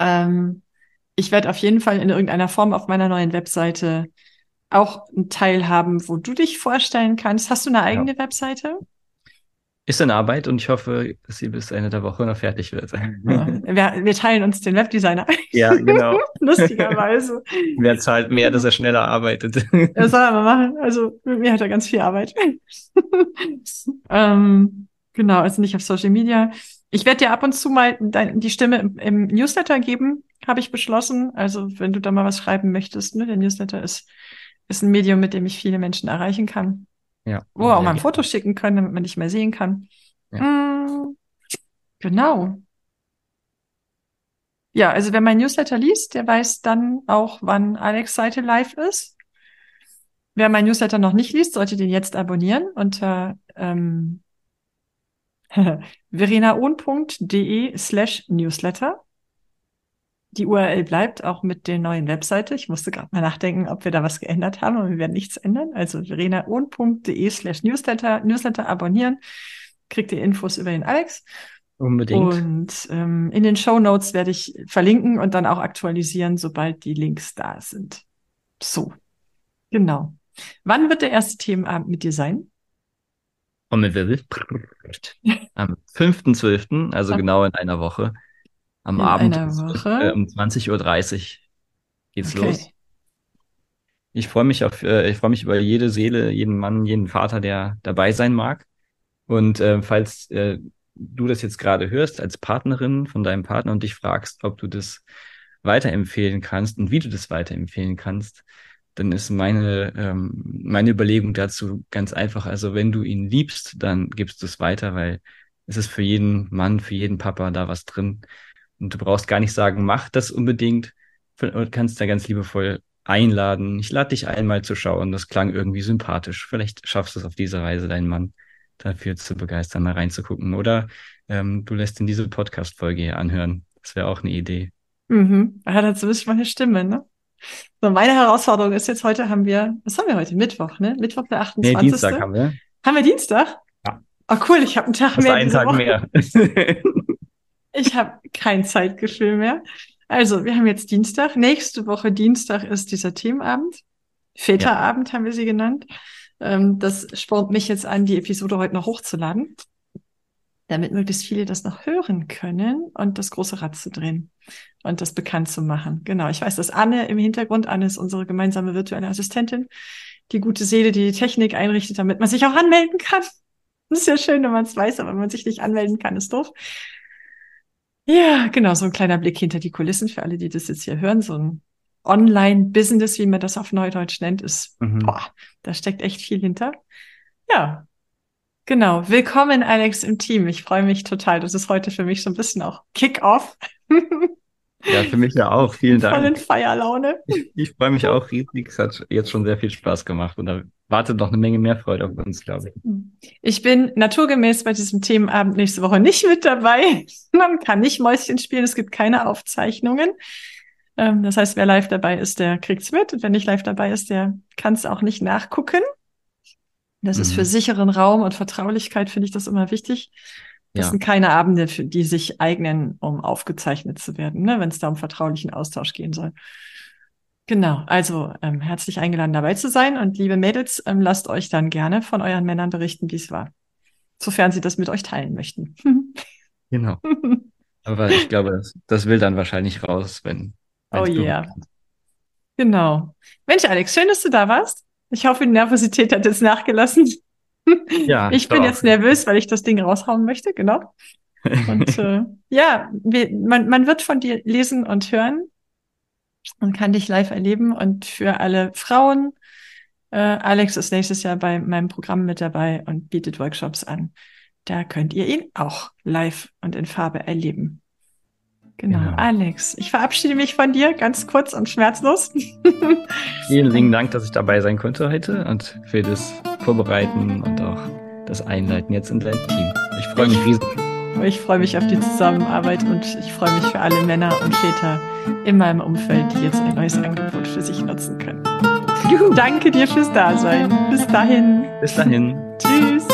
Speaker 1: Ähm, ich werde auf jeden Fall in irgendeiner Form auf meiner neuen Webseite auch einen Teil haben, wo du dich vorstellen kannst. Hast du eine eigene ja. Webseite?
Speaker 2: Ist in Arbeit und ich hoffe, dass sie bis Ende der Woche noch fertig wird. Ja,
Speaker 1: wir, wir, teilen uns den Webdesigner.
Speaker 2: Ja, genau.
Speaker 1: Lustigerweise.
Speaker 2: Wer zahlt mehr, dass er schneller arbeitet?
Speaker 1: Das soll er mal machen. Also mit mir hat er ganz viel Arbeit. ähm, genau, also nicht auf Social Media. Ich werde dir ab und zu mal die Stimme im, im Newsletter geben, habe ich beschlossen. Also wenn du da mal was schreiben möchtest, ne, der Newsletter ist, ist ein Medium, mit dem ich viele Menschen erreichen kann.
Speaker 2: Ja.
Speaker 1: Wo wir auch mal ein Foto schicken können, damit man nicht mehr sehen kann. Mm, genau. Ja, also wer mein Newsletter liest, der weiß dann auch, wann Alex Seite live ist. Wer mein Newsletter noch nicht liest, sollte den jetzt abonnieren unter ähm, verenaohn.de slash Newsletter. Die URL bleibt auch mit der neuen Webseite. Ich musste gerade mal nachdenken, ob wir da was geändert haben, aber wir werden nichts ändern. Also verenaohn.de slash Newsletter, Newsletter abonnieren, kriegt ihr Infos über den Alex.
Speaker 2: Unbedingt.
Speaker 1: Und ähm, in den Show Notes werde ich verlinken und dann auch aktualisieren, sobald die Links da sind. So, genau. Wann wird der erste Themenabend mit dir sein?
Speaker 2: Am 5.12., also genau in einer Woche. Am
Speaker 1: In
Speaker 2: Abend äh, um 20.30 Uhr geht's
Speaker 1: Okay.
Speaker 2: los. Ich freue mich auf, äh, ich freue mich über jede Seele, jeden Mann, jeden Vater, der dabei sein mag. Und äh, falls äh, du das jetzt gerade hörst als Partnerin von deinem Partner und dich fragst, ob du das weiterempfehlen kannst und wie du das weiterempfehlen kannst, dann ist meine, ähm, meine Überlegung dazu ganz einfach. Also wenn du ihn liebst, dann gibst du es weiter, weil es ist für jeden Mann, für jeden Papa da was drin. Und du brauchst gar nicht sagen, mach das unbedingt. Du kannst da ganz liebevoll einladen. Ich lade dich ein, mal zu schauen. Das klang irgendwie sympathisch. Vielleicht schaffst du es auf diese Weise, deinen Mann dafür zu begeistern, mal reinzugucken. Oder ähm, du lässt in diese Podcast-Folge hier anhören. Das wäre auch eine Idee.
Speaker 1: Mhm. Er hat halt zumindest mal eine Stimme, ne? So, meine Herausforderung ist jetzt heute haben wir, was haben wir heute? Mittwoch, ne? Mittwoch der 28.
Speaker 2: Nee, Dienstag haben wir.
Speaker 1: Haben wir Dienstag?
Speaker 2: Ja.
Speaker 1: Oh cool, ich habe einen Tag
Speaker 2: Hast
Speaker 1: mehr.
Speaker 2: einen Tag
Speaker 1: Woche.
Speaker 2: mehr.
Speaker 1: Ich habe kein Zeitgefühl mehr. Also, wir haben jetzt Dienstag. Nächste Woche Dienstag ist dieser Teamabend. Väterabend haben wir sie genannt. Ähm, das spornt mich jetzt an, die Episode heute noch hochzuladen, damit möglichst viele das noch hören können und das große Rad zu drehen und das bekannt zu machen. Genau. Ich weiß, dass Anne im Hintergrund, Anne ist unsere gemeinsame virtuelle Assistentin, die gute Seele, die die Technik einrichtet, damit man sich auch anmelden kann. Das ist ja schön, wenn man es weiß, aber wenn man sich nicht anmelden kann, ist doof. Ja, genau, so ein kleiner Blick hinter die Kulissen für alle, die das jetzt hier hören. So ein Online-Business, wie man das auf Neudeutsch nennt, ist,
Speaker 2: Mhm.
Speaker 1: boah, da steckt echt viel hinter. Ja, genau. Willkommen, Alex, im Team. Ich freue mich total. Das ist heute für mich so ein bisschen auch Kick-Off.
Speaker 2: Ja, für mich ja auch. Vielen
Speaker 1: Voll
Speaker 2: Dank.
Speaker 1: in Feierlaune.
Speaker 2: Ich, ich freue mich auch riesig. Es hat jetzt schon sehr viel Spaß gemacht und da wartet noch eine Menge mehr Freude auf uns, glaube ich.
Speaker 1: Ich bin naturgemäß bei diesem Themenabend nächste Woche nicht mit dabei. Man kann nicht Mäuschen spielen. Es gibt keine Aufzeichnungen. Ähm, das heißt, wer live dabei ist, der kriegt's mit. Und wer nicht live dabei ist, der kann es auch nicht nachgucken. Das ist
Speaker 2: Mhm.
Speaker 1: für sicheren Raum und Vertraulichkeit, finde ich das immer wichtig. Das
Speaker 2: Ja.
Speaker 1: sind keine Abende, die sich eignen, um aufgezeichnet zu werden, ne, wenn es da um vertraulichen Austausch gehen soll. Genau, also ähm, herzlich eingeladen dabei zu sein und liebe Mädels, ähm, lasst euch dann gerne von euren Männern berichten, wie es war, sofern sie das mit euch teilen möchten.
Speaker 2: Genau. Aber ich glaube, das, das will dann wahrscheinlich raus, wenn.
Speaker 1: Oh
Speaker 2: du-
Speaker 1: yeah. Genau. Mensch, Alex, schön, dass du da warst. Ich hoffe, die Nervosität hat jetzt nachgelassen.
Speaker 2: Ja,
Speaker 1: ich bin
Speaker 2: doch.
Speaker 1: jetzt nervös, weil ich das Ding raushauen möchte, genau. Und äh, ja, wir, man, man wird von dir lesen und hören. und kann dich live erleben. Und für alle Frauen, äh, Alex ist nächstes Jahr bei meinem Programm mit dabei und bietet Workshops an. Da könnt ihr ihn auch live und in Farbe erleben. Genau, genau. Alex, ich verabschiede mich von dir ganz kurz und schmerzlos.
Speaker 2: Vielen lieben Dank, dass ich dabei sein konnte heute und für das Vorbereiten und auch das Einleiten jetzt in dein Team. Ich freue mich riesig.
Speaker 1: Ich freue mich auf die Zusammenarbeit und ich freue mich für alle Männer und Väter in meinem Umfeld, die jetzt ein neues Angebot für sich nutzen können. Juhu. Danke dir fürs Dasein. Bis dahin.
Speaker 2: Bis dahin.
Speaker 1: Tschüss.